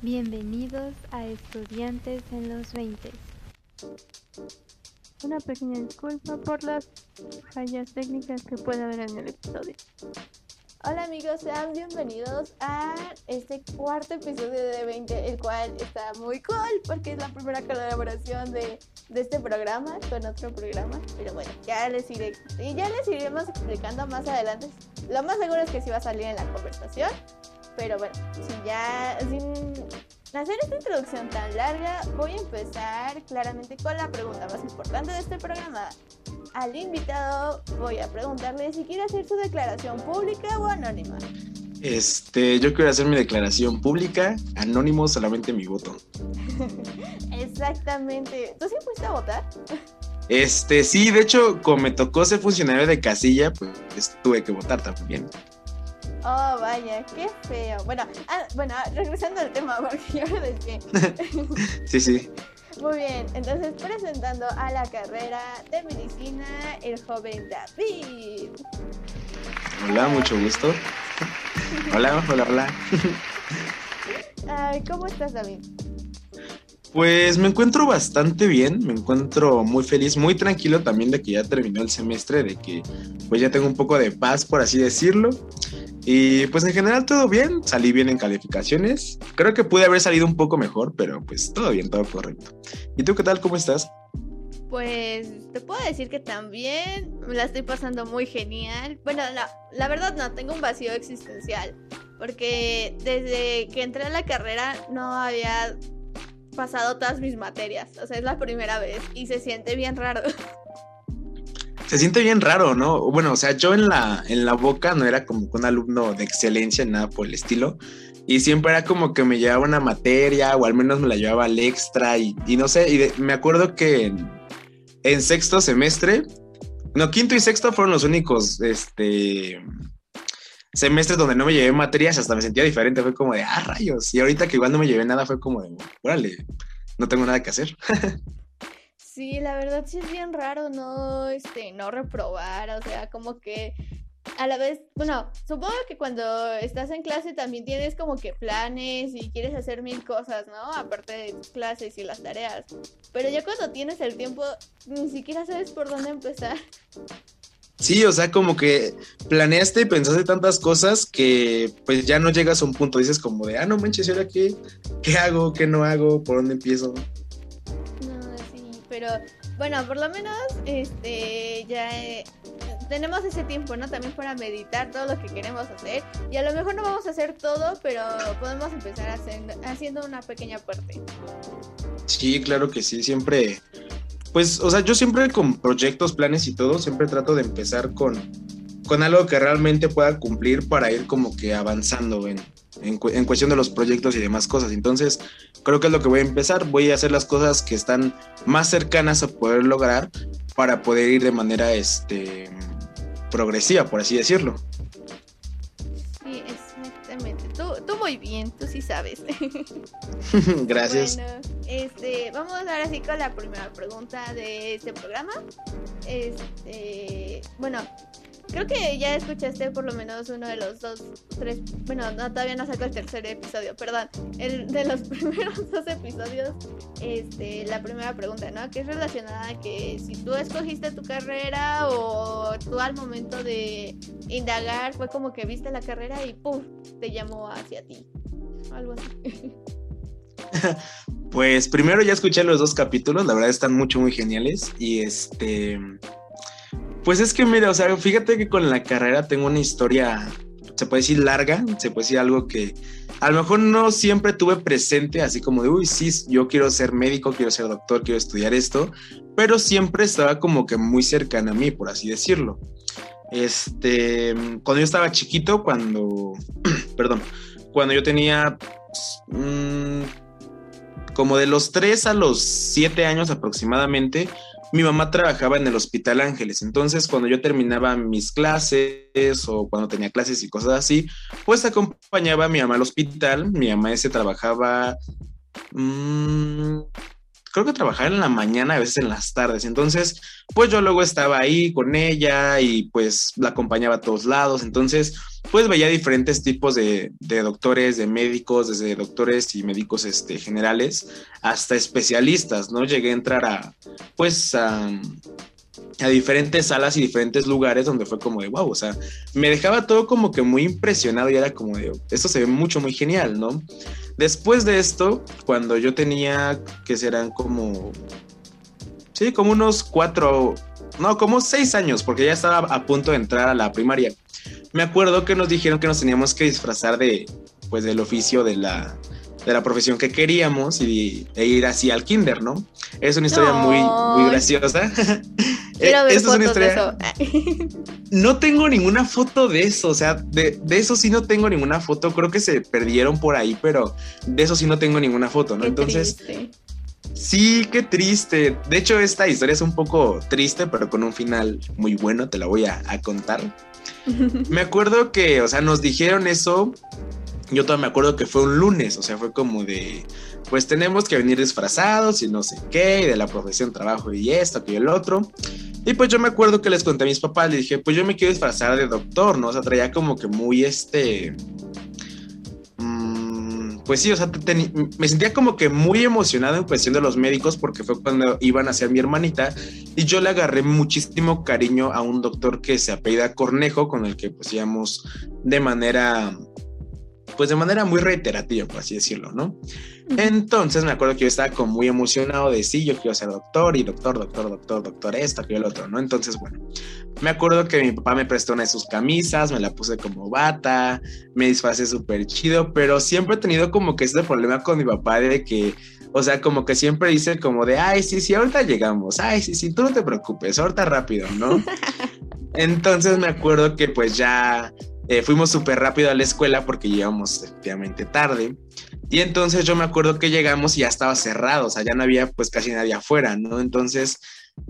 Bienvenidos a Estudiantes en los 20. Una pequeña disculpa por las fallas técnicas que puede haber en el episodio. Hola amigos, sean bienvenidos a este cuarto episodio de 20, el cual está muy cool porque es la primera colaboración de, de este programa con otro programa. Pero bueno, ya les iré, y ya les iremos explicando más adelante. Lo más seguro es que sí va a salir en la conversación. Pero bueno, si ya, sin hacer esta introducción tan larga, voy a empezar claramente con la pregunta más importante de este programa. Al invitado voy a preguntarle si quiere hacer su declaración pública o anónima. Este, yo quiero hacer mi declaración pública, anónimo solamente mi voto. Exactamente. ¿Tú sí fuiste a votar? Este, sí, de hecho, como me tocó ser funcionario de casilla, pues tuve que votar también. Oh, vaya, qué feo. Bueno, ah, bueno, regresando al tema, porque yo me desvié. sí, sí. Muy bien, entonces presentando a la carrera de medicina, el joven David. Hola, mucho gusto. hola, hola, hola. Ay, ¿Cómo estás, David? Pues me encuentro bastante bien, me encuentro muy feliz, muy tranquilo también de que ya terminó el semestre, de que pues ya tengo un poco de paz, por así decirlo. Y pues en general todo bien, salí bien en calificaciones. Creo que pude haber salido un poco mejor, pero pues todo bien, todo correcto. ¿Y tú qué tal? ¿Cómo estás? Pues te puedo decir que también me la estoy pasando muy genial. Bueno, la, la verdad no, tengo un vacío existencial. Porque desde que entré a la carrera no había pasado todas mis materias. O sea, es la primera vez y se siente bien raro. se siente bien raro, ¿no? Bueno, o sea, yo en la, en la boca no era como un alumno de excelencia, nada por el estilo. Y siempre era como que me llevaba una materia o al menos me la llevaba al extra y, no sé, y me acuerdo que en, sexto semestre, no, quinto y sexto fueron los únicos, este, semestres donde no me llevé materias, hasta me sentía diferente, fue como de, ah, rayos. Y ahorita que igual no me llevé nada, fue como de, órale, no tengo nada que hacer. Sí, la verdad sí es bien raro no, este, no reprobar, o sea, como que a la vez, bueno, supongo que cuando estás en clase también tienes como que planes y quieres hacer mil cosas, ¿no? Aparte de tus clases y las tareas. Pero ya cuando tienes el tiempo, ni siquiera sabes por dónde empezar. Sí, o sea, como que planeaste y pensaste tantas cosas que pues ya no llegas a un punto, dices como de, ah, no manches, ¿y ahora qué? ¿Qué hago? ¿Qué no hago? ¿Por dónde empiezo? pero bueno, por lo menos este ya eh, tenemos ese tiempo, ¿no? También para meditar todo lo que queremos hacer y a lo mejor no vamos a hacer todo, pero podemos empezar haciendo, haciendo una pequeña parte. Sí, claro que sí, siempre pues, o sea, yo siempre con proyectos, planes y todo, siempre trato de empezar con, con algo que realmente pueda cumplir para ir como que avanzando en, en, cuestión de los proyectos y demás cosas. Entonces, creo que es lo que voy a empezar. Voy a hacer las cosas que están más cercanas a poder lograr para poder ir de manera este, progresiva, por así decirlo. Muy bien, tú sí sabes. Gracias. Bueno, este, vamos ahora sí con la primera pregunta de este programa. Este, bueno, Creo que ya escuchaste por lo menos uno de los dos, tres, bueno, no, todavía no saco el tercer episodio, perdón, el de los primeros dos episodios, este, la primera pregunta, ¿no? Que es relacionada a que si tú escogiste tu carrera o tú al momento de indagar fue como que viste la carrera y ¡pum! te llamó hacia ti, algo así. Pues primero ya escuché los dos capítulos, la verdad están mucho, muy geniales y este pues es que mira, o sea, fíjate que con la carrera tengo una historia, se puede decir larga, se puede decir algo que a lo mejor no siempre tuve presente, así como de, uy, sí, yo quiero ser médico, quiero ser doctor, quiero estudiar esto, pero siempre estaba como que muy cercana a mí, por así decirlo. Este, cuando yo estaba chiquito, cuando, perdón, cuando yo tenía mmm, como de los 3 a los 7 años aproximadamente, mi mamá trabajaba en el Hospital Ángeles, entonces cuando yo terminaba mis clases o cuando tenía clases y cosas así, pues acompañaba a mi mamá al hospital. Mi mamá ese trabajaba, mmm, creo que trabajaba en la mañana, a veces en las tardes. Entonces, pues yo luego estaba ahí con ella y pues la acompañaba a todos lados. Entonces, pues veía diferentes tipos de, de, doctores, de médicos, desde doctores y médicos este, generales hasta especialistas, ¿no? Llegué a entrar a, pues, a, diferentes salas y diferentes lugares donde fue como de wow, o sea, me dejaba todo como que muy impresionado y era como de esto se ve mucho, muy genial, ¿no? Después de esto, cuando yo tenía que serán como, sí, como unos cuatro, no, como seis años, porque ya estaba a punto de entrar a la primaria. Me acuerdo que nos dijeron que nos teníamos que disfrazar de, pues, del oficio de la, de la profesión que queríamos y, e ir así al kinder, ¿no? Es una historia muy, muy graciosa. Quiero ver fotos de eso. no tengo ninguna foto de eso, o sea, de, de, eso sí no tengo ninguna foto. Creo que se perdieron por ahí, pero de eso sí no tengo ninguna foto, ¿no? Qué Entonces, triste. sí, qué triste. De hecho, esta historia es un poco triste, pero con un final muy bueno, te la voy a, a contar. Me acuerdo que, o sea, nos dijeron eso. Yo todavía me acuerdo que fue un lunes, o sea, fue como de, pues tenemos que venir disfrazados y no sé qué, y de la profesión, trabajo y esto, y el otro. Y pues yo me acuerdo que les conté a mis papás, les dije, pues yo me quiero disfrazar de doctor, ¿no? O sea, traía como que muy este... Pues sí, o sea, me sentía como que muy emocionado en cuestión de los médicos porque fue cuando iban a ser mi hermanita y yo le agarré muchísimo cariño a un doctor que se apellida Cornejo, con el que pues íbamos de manera pues de manera muy reiterativa, por así decirlo, ¿no? Entonces me acuerdo que yo estaba como muy emocionado de sí, yo quiero ser doctor y doctor, doctor, doctor, doctor, esto, aquello, el otro, ¿no? Entonces, bueno, me acuerdo que mi papá me prestó una de sus camisas, me la puse como bata, me disfracé súper chido, pero siempre he tenido como que este problema con mi papá de que, o sea, como que siempre dice como de, ay, sí, sí, ahorita llegamos, ay, sí, sí, tú no te preocupes, ahorita rápido, ¿no? Entonces me acuerdo que pues ya eh, fuimos súper rápido a la escuela porque llegamos efectivamente tarde. Y entonces yo me acuerdo que llegamos y ya estaba cerrado, o sea, ya no había pues casi nadie afuera, ¿no? Entonces,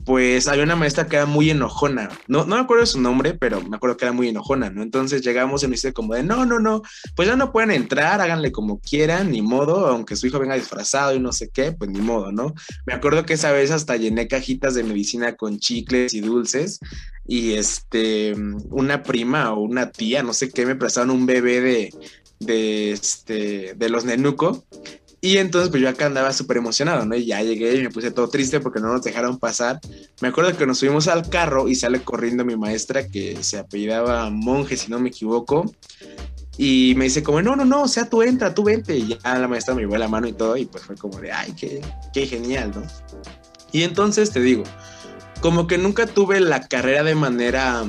pues había una maestra que era muy enojona. No, no me acuerdo su nombre, pero me acuerdo que era muy enojona, ¿no? Entonces llegamos y nos dice como de, no, no, no, pues ya no pueden entrar, háganle como quieran, ni modo, aunque su hijo venga disfrazado y no sé qué, pues ni modo, ¿no? Me acuerdo que esa vez hasta llené cajitas de medicina con chicles y dulces y este, una prima o una tía, no sé qué, me prestaron un bebé de, de, este, de los Nenuco. Y entonces pues yo acá andaba súper emocionado, ¿no? Y ya llegué y me puse todo triste porque no nos dejaron pasar. Me acuerdo que nos subimos al carro y sale corriendo mi maestra que se apellidaba Monje, si no me equivoco. Y me dice como, no, no, no, o sea, tú entra, tú vente. Y ya la maestra me llevó la mano y todo y pues fue como de, ay, qué, qué genial, ¿no? Y entonces te digo, como que nunca tuve la carrera de manera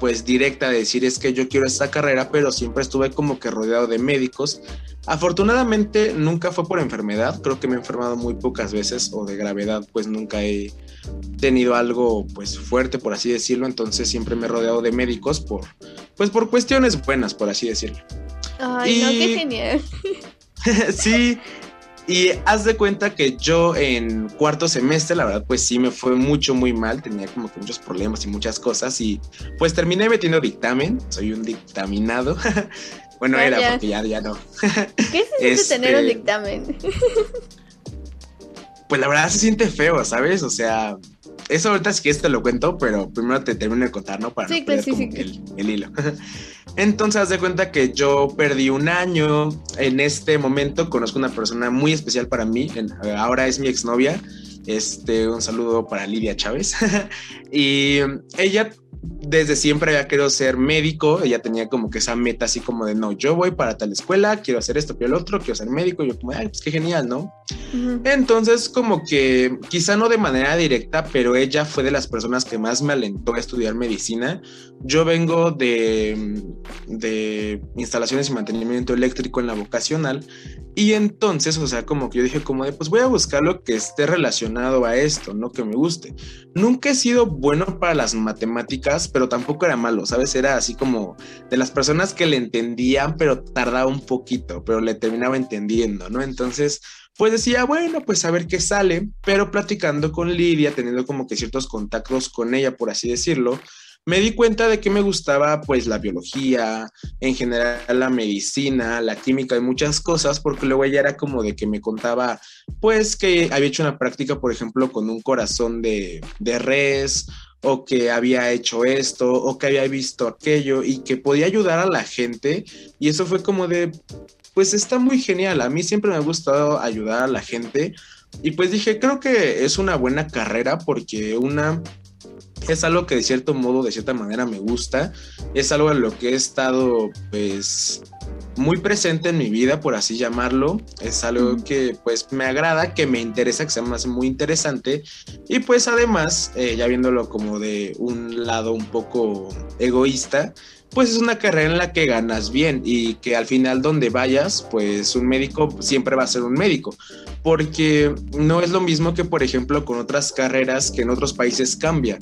pues directa de decir es que yo quiero esta carrera, pero siempre estuve como que rodeado de médicos. Afortunadamente nunca fue por enfermedad, creo que me he enfermado muy pocas veces o de gravedad, pues nunca he tenido algo pues fuerte por así decirlo, entonces siempre me he rodeado de médicos por pues por cuestiones buenas por así decirlo. Ay, y... no, qué genial. sí, y haz de cuenta que yo en cuarto semestre, la verdad, pues sí me fue mucho, muy mal. Tenía como que muchos problemas y muchas cosas. Y pues terminé metiendo dictamen. Soy un dictaminado. bueno, era porque ya, ya no. ¿Qué se siente tener un Este, dictamen? Pues la verdad se siente feo, ¿sabes? O sea, eso ahorita sí que te lo cuento, pero primero te termino de contar, ¿no? Para Sí, no perder como clasifica. que el, el hilo. Entonces, haz de cuenta que yo perdí un año. En este momento conozco una persona muy especial para mí. en- ahora es mi exnovia. Este, un saludo para Lidia Chávez. y ella desde siempre había querido ser médico. Ella tenía como que esa meta así como de, no, yo voy para tal escuela, quiero hacer esto, quiero el otro, quiero ser médico. Y yo como, ay, pues qué genial, ¿no? Entonces, como que quizá no de manera directa, pero ella fue de las personas que más me alentó a estudiar medicina. Yo vengo de, de instalaciones y mantenimiento eléctrico en la vocacional y entonces, o sea, como que yo dije como de, pues voy a buscar lo que esté relacionado a esto, no que me guste. Nunca he sido bueno para las matemáticas, pero tampoco era malo, ¿sabes? Era así como de las personas que le entendían, pero tardaba un poquito, pero le terminaba entendiendo, ¿no? Entonces, pues decía, bueno, pues a ver qué sale, pero platicando con Lidia, teniendo como que ciertos contactos con ella, por así decirlo, me di cuenta de que me gustaba pues la biología, en general la medicina, la química y muchas cosas, porque luego ella era como de que me contaba pues que había hecho una práctica, por ejemplo, con un corazón de, de res o que había hecho esto o que había visto aquello y que podía ayudar a la gente y eso fue como de pues está muy genial. A mí siempre me ha gustado ayudar a la gente. Y pues dije, creo que es una buena carrera porque una es algo que de cierto modo, de cierta manera me gusta. Es algo en lo que he estado pues muy presente en mi vida, por así llamarlo. Es algo que pues me agrada, que me interesa, que se me hace muy interesante. Y pues además, eh, ya viéndolo como de un lado un poco egoísta, pues es una carrera en la que ganas bien y que al final donde vayas, pues un médico siempre va a ser un médico, porque no es lo mismo que por ejemplo con otras carreras que en otros países cambia.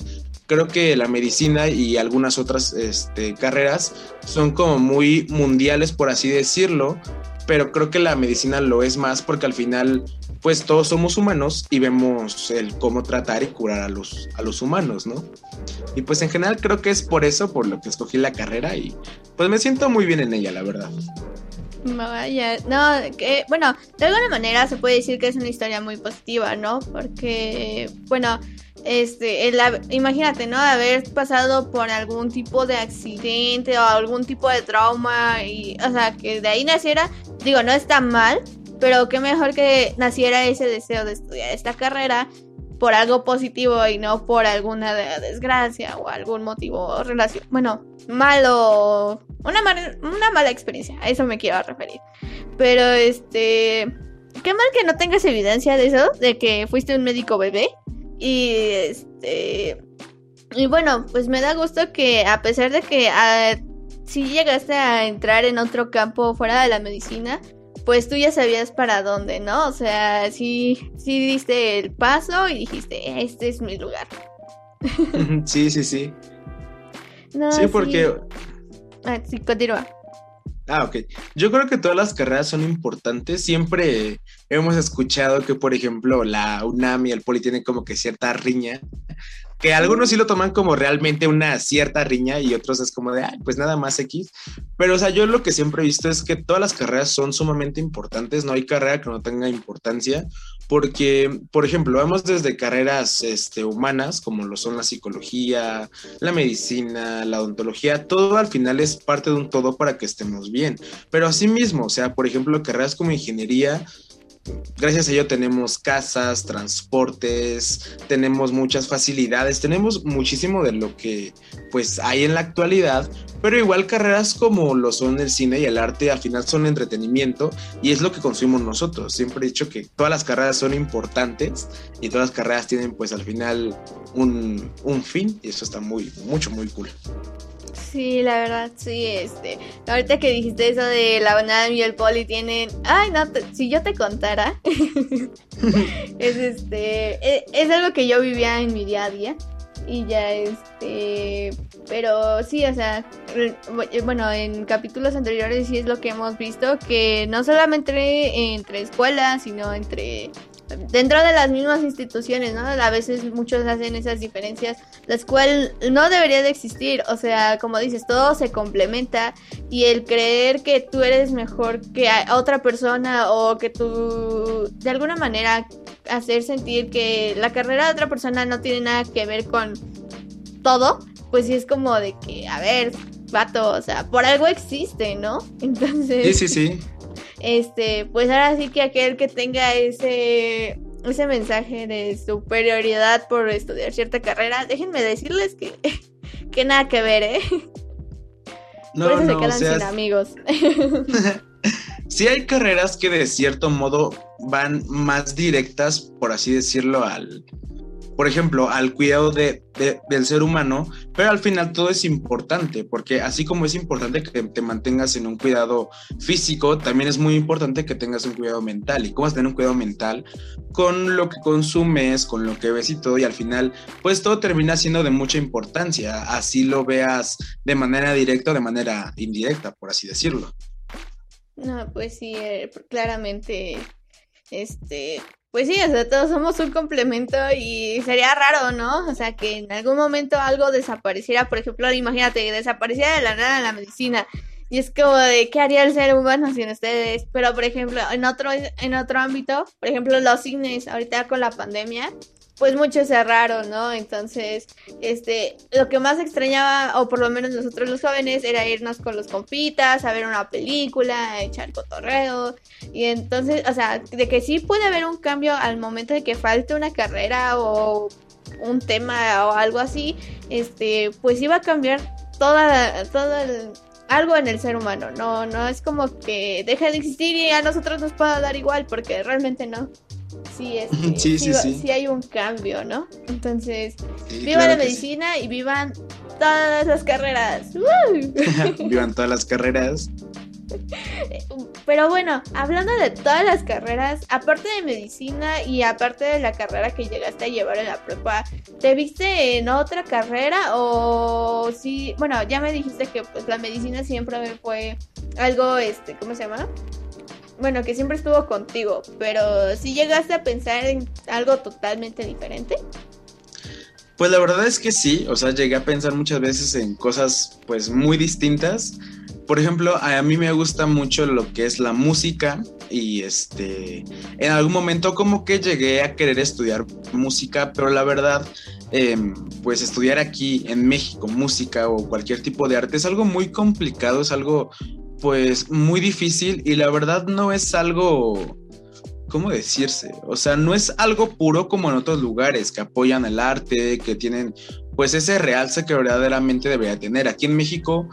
Creo que la medicina y algunas otras este, carreras son como muy mundiales, por así decirlo, pero creo que la medicina lo es más porque al final pues todos somos humanos y vemos el cómo tratar y curar a los, a los humanos, ¿no? Y pues en general creo que es por eso, por lo que escogí la carrera y pues me siento muy bien en ella, la verdad. Vaya, no, que, bueno, de alguna manera se puede decir que es una historia muy positiva, ¿no? Porque, bueno, este, imagínate, ¿no? Haber pasado por algún tipo de accidente o algún tipo de trauma y, o sea, que de ahí naciera, digo, no está mal, pero qué mejor que naciera ese deseo de estudiar esta carrera por algo positivo y no por alguna desgracia o algún motivo relación, bueno, malo, una, una mala experiencia, a eso me quiero referir. Pero este, qué mal que no tengas evidencia de eso, de que fuiste un médico bebé y este y bueno, pues me da gusto que a pesar de que ah, si llegaste a entrar en otro campo fuera de la medicina, pues tú ya sabías para dónde, ¿no? O sea, sí, sí diste el paso y dijiste, este es mi lugar. sí, sí, sí. sí, porque... Ah, sí, continúa. Ah, ok. Yo creo que todas las carreras son importantes. Siempre hemos escuchado que, por ejemplo, la UNAM y el Poli tienen como que cierta riña que algunos sí lo toman como realmente una cierta riña y otros es como de, pues nada más X. Pero, o sea, yo lo que siempre he visto es que todas las carreras son sumamente importantes, no hay carrera que no tenga importancia, porque, por ejemplo, vamos desde carreras este, humanas, como lo son la psicología, la medicina, la odontología, todo al final es parte de un todo para que estemos bien. Pero asimismo, o sea, por ejemplo, carreras como ingeniería, gracias a ello tenemos casas, transportes, tenemos muchas facilidades, tenemos muchísimo de lo que pues hay en la actualidad, pero igual carreras como lo son el cine y el arte al final son entretenimiento y es lo que consumimos nosotros. Siempre he dicho que todas las carreras son importantes y todas las carreras tienen pues al final un, un fin y eso está muy, mucho, muy cool. Sí, la verdad, sí, este. Ahorita que dijiste eso de la banana y el poli tienen. Ay, no, si yo te contara. es este. Es, es, algo que yo vivía en mi día a día. Y ya, este. Pero sí, o sea. Bueno, en capítulos anteriores sí es lo que hemos visto. Que no solamente entre escuelas, sino entre dentro de las mismas instituciones, ¿no? A veces muchos hacen esas diferencias, las cuales no debería de existir, o sea, como dices, todo se complementa y el creer que tú eres mejor que otra persona o que tú, de alguna manera, hacer sentir que la carrera de otra persona no tiene nada que ver con todo, pues sí es como de que, a ver, vato, o sea, por algo existe, ¿no? Entonces... Sí, sí, sí este, pues ahora sí que aquel que tenga ese ese mensaje de superioridad por estudiar cierta carrera, déjenme decirles que, que nada que ver, ¿eh? No, por eso se quedan sin amigos. sí hay carreras que de cierto modo van más directas, por así decirlo, al, por ejemplo, al cuidado de, del ser humano, pero al final todo es importante, porque así como es importante que te mantengas en un cuidado físico, también es muy importante que tengas un cuidado mental. ¿Y cómo vas a tener un cuidado mental? Con lo que consumes, con lo que ves y todo, y al final, pues todo termina siendo de mucha importancia, así lo veas de manera directa o de manera indirecta, por así decirlo. No, pues sí, eh, claramente, este, pues sí, o sea, todos somos un complemento y sería raro, ¿no? O sea, que en algún momento algo desapareciera, por ejemplo, imagínate, desapareciera de la nada la medicina. Y es como de, ¿qué haría el ser humano sin ustedes? Pero, por ejemplo, en otro, en otro ámbito, por ejemplo, los cines, ahorita con la pandemia, pues muchos cerraron, ¿no? Entonces, este, lo que más extrañaba, o por lo menos nosotros los jóvenes, era irnos con los compitas, a ver una película, a echar cotorreo. Y entonces, o sea, de que sí puede haber un cambio al momento de que falte una carrera o un tema o algo así, este, pues iba a cambiar toda, todo algo en el ser humano. No, no es como que deje de existir y a nosotros nos pueda dar igual, porque realmente no. Sí, es sí, sí, sí, sí, hay un cambio, ¿no? Entonces, viva la medicina y vivan todas las carreras. vivan todas las carreras. Pero bueno, hablando de todas las carreras, aparte de medicina y aparte de la carrera que llegaste a llevar en la prepa, ¿te viste en otra carrera o sí? Bueno, ya me dijiste que pues la medicina siempre fue algo, este, ¿cómo se llama? Bueno, que siempre estuvo contigo, pero si llegaste a pensar en algo totalmente diferente. Pues la verdad es que sí, o sea, llegué a pensar muchas veces en cosas pues muy distintas por ejemplo, a mí me gusta mucho lo que es la música y este, en algún momento como que llegué a querer estudiar música, pero la verdad, em, pues estudiar aquí en México música o cualquier tipo de arte es algo muy complicado, es algo pues muy difícil y la verdad no es algo, ¿cómo decirse? O sea, no es algo puro como en otros lugares que apoyan el arte, que tienen pues ese realce que verdaderamente debería tener. Aquí en México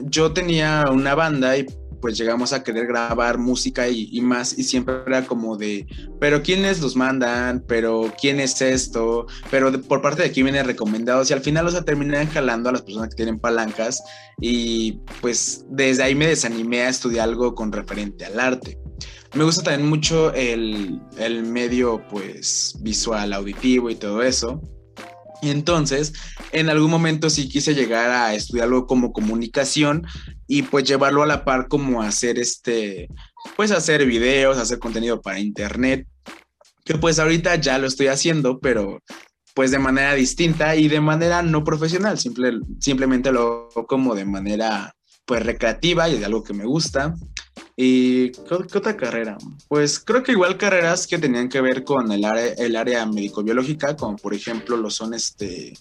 yo tenía una banda y pues llegamos a querer grabar música y, más y siempre era como de, pero ¿quiénes los mandan? ¿Pero quién es esto? Pero por parte de aquí vienen recomendados y al final, o sea, terminan jalando a las personas que tienen palancas y pues desde ahí me desanimé a estudiar algo con referente al arte. Me gusta también mucho el, el medio pues visual, auditivo y todo eso. Entonces, en algún momento sí quise llegar a estudiar algo como comunicación y pues llevarlo a la par como hacer este, pues hacer videos, hacer contenido para internet, que pues ahorita ya lo estoy haciendo, pero pues de manera distinta y de manera no profesional, simple, simplemente lo como de manera pues recreativa y de algo que me gusta. ¿Y qué, otra carrera? Pues creo que igual carreras que tenían que ver con el área, el área médico-biológica, como por ejemplo lo son este,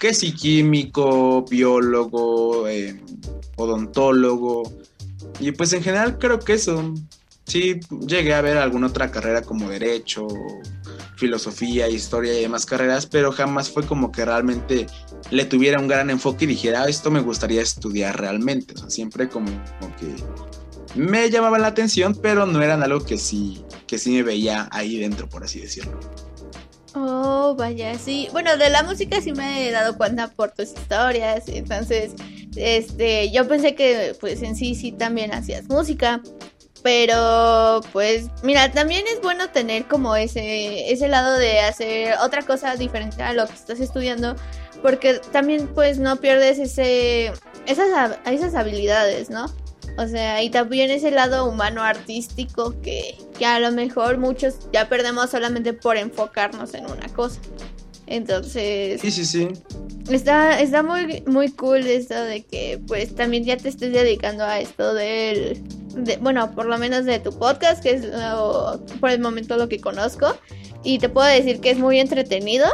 que si químico, biólogo, eh, odontólogo. Y pues en general creo que eso. Sí, llegué a ver alguna otra carrera como derecho, filosofía, historia y demás carreras, pero jamás fue como que realmente le tuviera un gran enfoque y dijera, ah, esto me gustaría estudiar realmente. O sea, siempre como que me llamaba la atención, pero no eran algo que sí, que sí me veía ahí dentro, por así decirlo. Oh, vaya, sí. Bueno, de la música sí me he dado cuenta por tus historias. Entonces, este, yo pensé que pues en sí sí también hacías música. Pero pues mira, también es bueno tener como ese, ese lado de hacer otra cosa diferente a lo que estás estudiando. Porque también pues no pierdes ese, esas, esas habilidades, ¿no? O sea, y también ese lado humano artístico que, que a lo mejor muchos ya perdemos solamente por enfocarnos en una cosa. Entonces. Sí, sí, sí. Está, está muy, muy cool esto de que pues también ya te estés dedicando a esto del. bueno, por lo menos de tu podcast, que es por el momento lo que conozco. Y te puedo decir que es muy entretenido.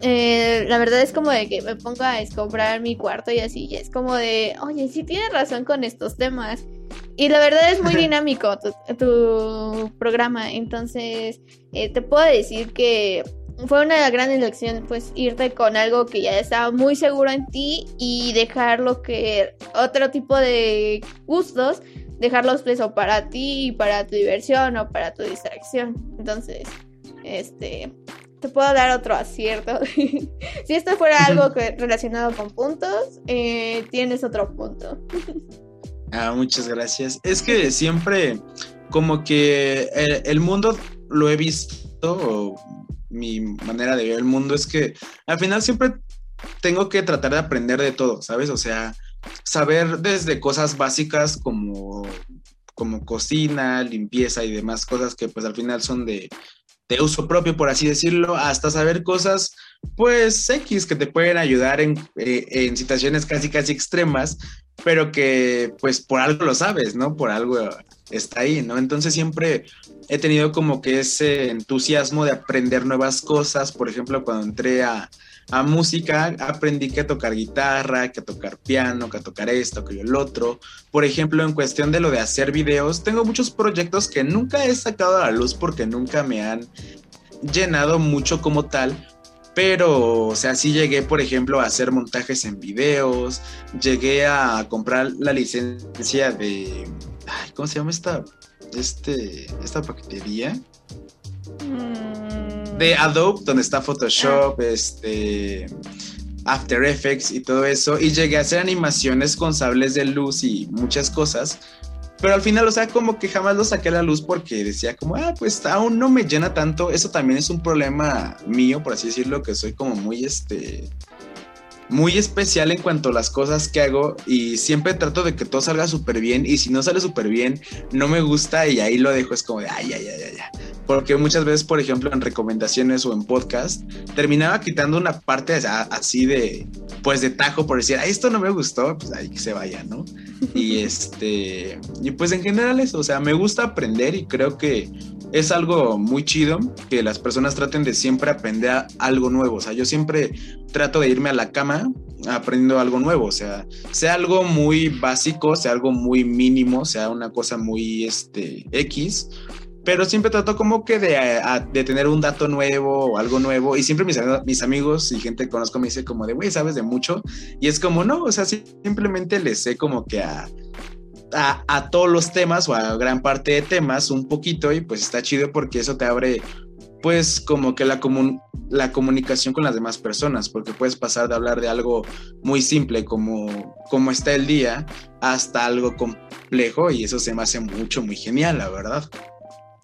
Eh, la verdad es como de que me ponga a escombrar mi cuarto y así, y es como de, oye, sí tienes razón con estos temas. Y la verdad es muy dinámico tu, programa, entonces eh, te puedo decir que fue una gran elección pues irte con algo que ya estaba muy seguro en ti y dejar lo que otro tipo de gustos, dejarlos pues o para ti, para tu diversión o para tu distracción. Entonces, este, te puedo dar otro acierto. si esto fuera algo relacionado con puntos, eh, tienes otro punto. ah, muchas gracias. Es que siempre como que el, el mundo lo he visto, mi manera de ver el mundo es que al final siempre tengo que tratar de aprender de todo, ¿sabes? O sea, saber desde cosas básicas como, como cocina, limpieza y demás cosas que pues al final son de de uso propio, por así decirlo, hasta saber cosas, pues X, que te pueden ayudar en, eh, en situaciones casi, casi extremas, pero que pues por algo lo sabes, ¿no? Por algo está ahí, ¿no? Entonces siempre he tenido como que ese entusiasmo de aprender nuevas cosas, por ejemplo, cuando entré a, a música aprendí que a tocar guitarra, que a tocar piano, que a tocar esto, que el otro. Por ejemplo, en cuestión de lo de hacer videos, tengo muchos proyectos que nunca he sacado a la luz porque nunca me han llenado mucho como tal. Pero, o sea, sí llegué, por ejemplo, a hacer montajes en videos, llegué a comprar la licencia de... ¿Cómo se llama esta, este, esta paquetería? Mm, de Adobe, donde está Photoshop, este, After Effects y todo eso. Y llegué a hacer animaciones con sables de luz y muchas cosas. Pero al final, o sea, como que jamás lo saqué a la luz porque decía como, ah, pues aún no me llena tanto. Eso también es un problema mío, por así decirlo, que soy como muy, este, muy especial en cuanto a las cosas que hago y siempre trato de que todo salga súper bien y si no sale súper bien, no me gusta y ahí lo dejo, es como de, ay, ay, ay, ay, ay. Porque muchas veces, por ejemplo, en recomendaciones o en podcast, terminaba quitando una parte así de, pues de tajo por decir, ay, esto no me gustó, pues ahí que se vaya, ¿no? Y este, y pues en general eso, o sea, me gusta aprender y creo que es algo muy chido que las personas traten de siempre aprender algo nuevo. O sea, yo siempre trato de irme a la cama aprendiendo algo nuevo. O sea, sea algo muy básico, sea algo muy mínimo, sea una cosa muy este, X. Pero siempre trato como que de, de tener un dato nuevo o algo nuevo. Y siempre mis, mis amigos y gente que conozco me dice como de, güey, sabes de mucho. Y es como, no, o sea, simplemente les sé como que a a, todos los temas o a gran parte de temas un poquito y pues está chido porque eso te abre pues como que la, la comunicación con las demás personas, porque puedes pasar de hablar de algo muy simple como, como está el día hasta algo complejo y eso se me hace mucho, muy genial, la verdad.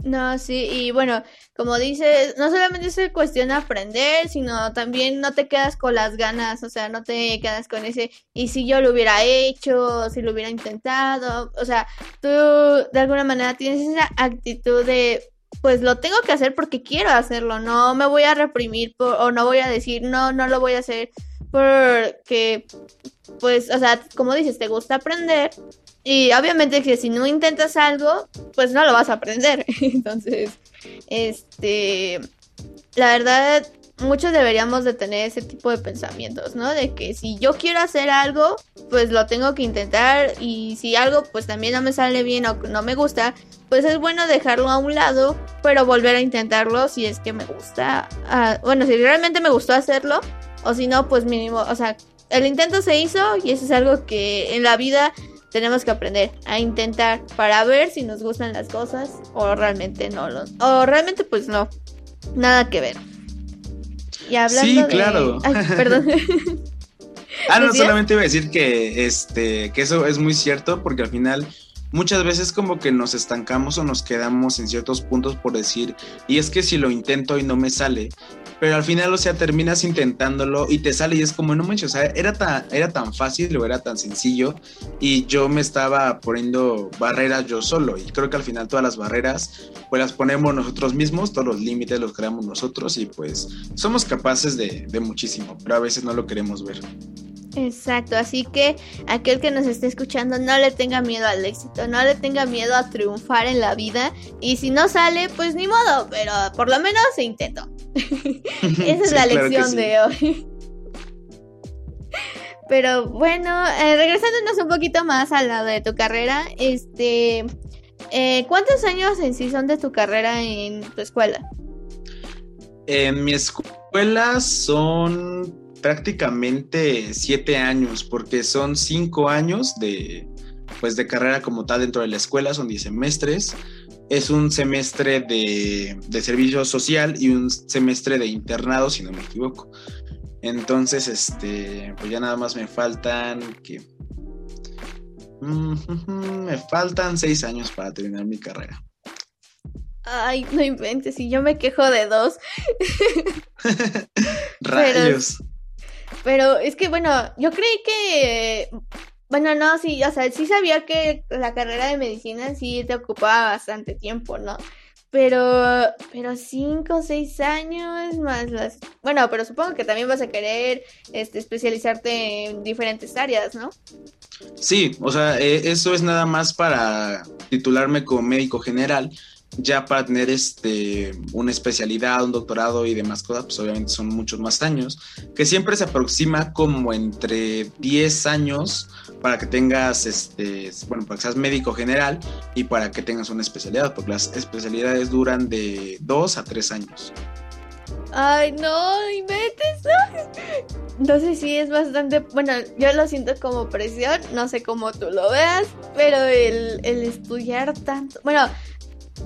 No, sí, y bueno, como dices, no solamente es cuestión de aprender, sino también no te quedas con las ganas, o sea, no te quedas con ese, y si yo lo hubiera hecho, si lo hubiera intentado, o sea, tú de alguna manera tienes esa actitud de, pues lo tengo que hacer porque quiero hacerlo, no me voy a reprimir o no voy a decir, no, no lo voy a hacer porque, pues, o sea, como dices, te gusta aprender, y obviamente que si no intentas algo, pues no lo vas a aprender. Entonces, este, la verdad, muchos deberíamos de tener ese tipo de pensamientos, ¿no? De que si yo quiero hacer algo, pues lo tengo que intentar y si algo pues también no me sale bien o no me gusta, pues es bueno dejarlo a un lado, pero volver a intentarlo si es que me gusta. Ah, bueno, si realmente me gustó hacerlo o si no, pues mínimo, o sea, el intento se hizo y eso es algo que en la vida tenemos que aprender a intentar para ver si nos gustan las cosas o realmente no lo, o realmente pues no, nada que ver. Y hablando sí, claro. perdón. ah, no, solamente iba a decir que este que eso es muy cierto porque al final muchas veces como que nos estancamos o nos quedamos en ciertos puntos por decir, y es que si lo intento y no me sale, pero al final, o sea, terminas intentándolo y te sale y es como, no manches, o sea, era tan, era tan fácil o era tan sencillo y yo me estaba poniendo barreras yo solo y creo que al final todas las barreras pues las ponemos nosotros mismos, todos los límites los creamos nosotros y pues somos capaces de, de muchísimo, pero a veces no lo queremos ver. Exacto, así que aquel que nos esté escuchando no le tenga miedo al éxito, no le tenga miedo a triunfar en la vida y si no sale, pues ni modo, pero por lo menos se intentó. Esa es la lección de hoy. pero bueno, eh, regresándonos un poquito más al lado de tu carrera, este, eh, ¿cuántos años en sí son de tu carrera en tu escuela? En mi escuela son prácticamente siete años, porque son cinco años de, pues de carrera como tal dentro de la escuela, son diez semestres. Es un semestre de, de servicio social y un semestre de internado, si no me equivoco. Entonces, este, pues ya nada más me faltan que me faltan seis años para terminar mi carrera. Ay, no inventes, y yo me quejo de dos. Rayos. Pero es que, bueno, yo creí que. Bueno, no, sí, o sea, sí sabía que la carrera de medicina sí te ocupaba bastante tiempo, ¿no? pero, pero cinco o seis años más las... Bueno, pero supongo que también vas a querer este, especializarte en diferentes áreas, ¿no? Sí, o sea, eh, eso es nada más para titularme como médico general. Ya para tener este, una especialidad, un doctorado y demás cosas, pues obviamente son muchos más años, que siempre se aproxima como entre 10 años para que tengas, este, bueno, para que seas médico general y para que tengas una especialidad, porque las especialidades duran de 2 a 3 años. Ay, no, inventes, no. Sé si es bastante. Bueno, yo lo siento como presión, no sé cómo tú lo veas, pero el, el estudiar tanto. Bueno,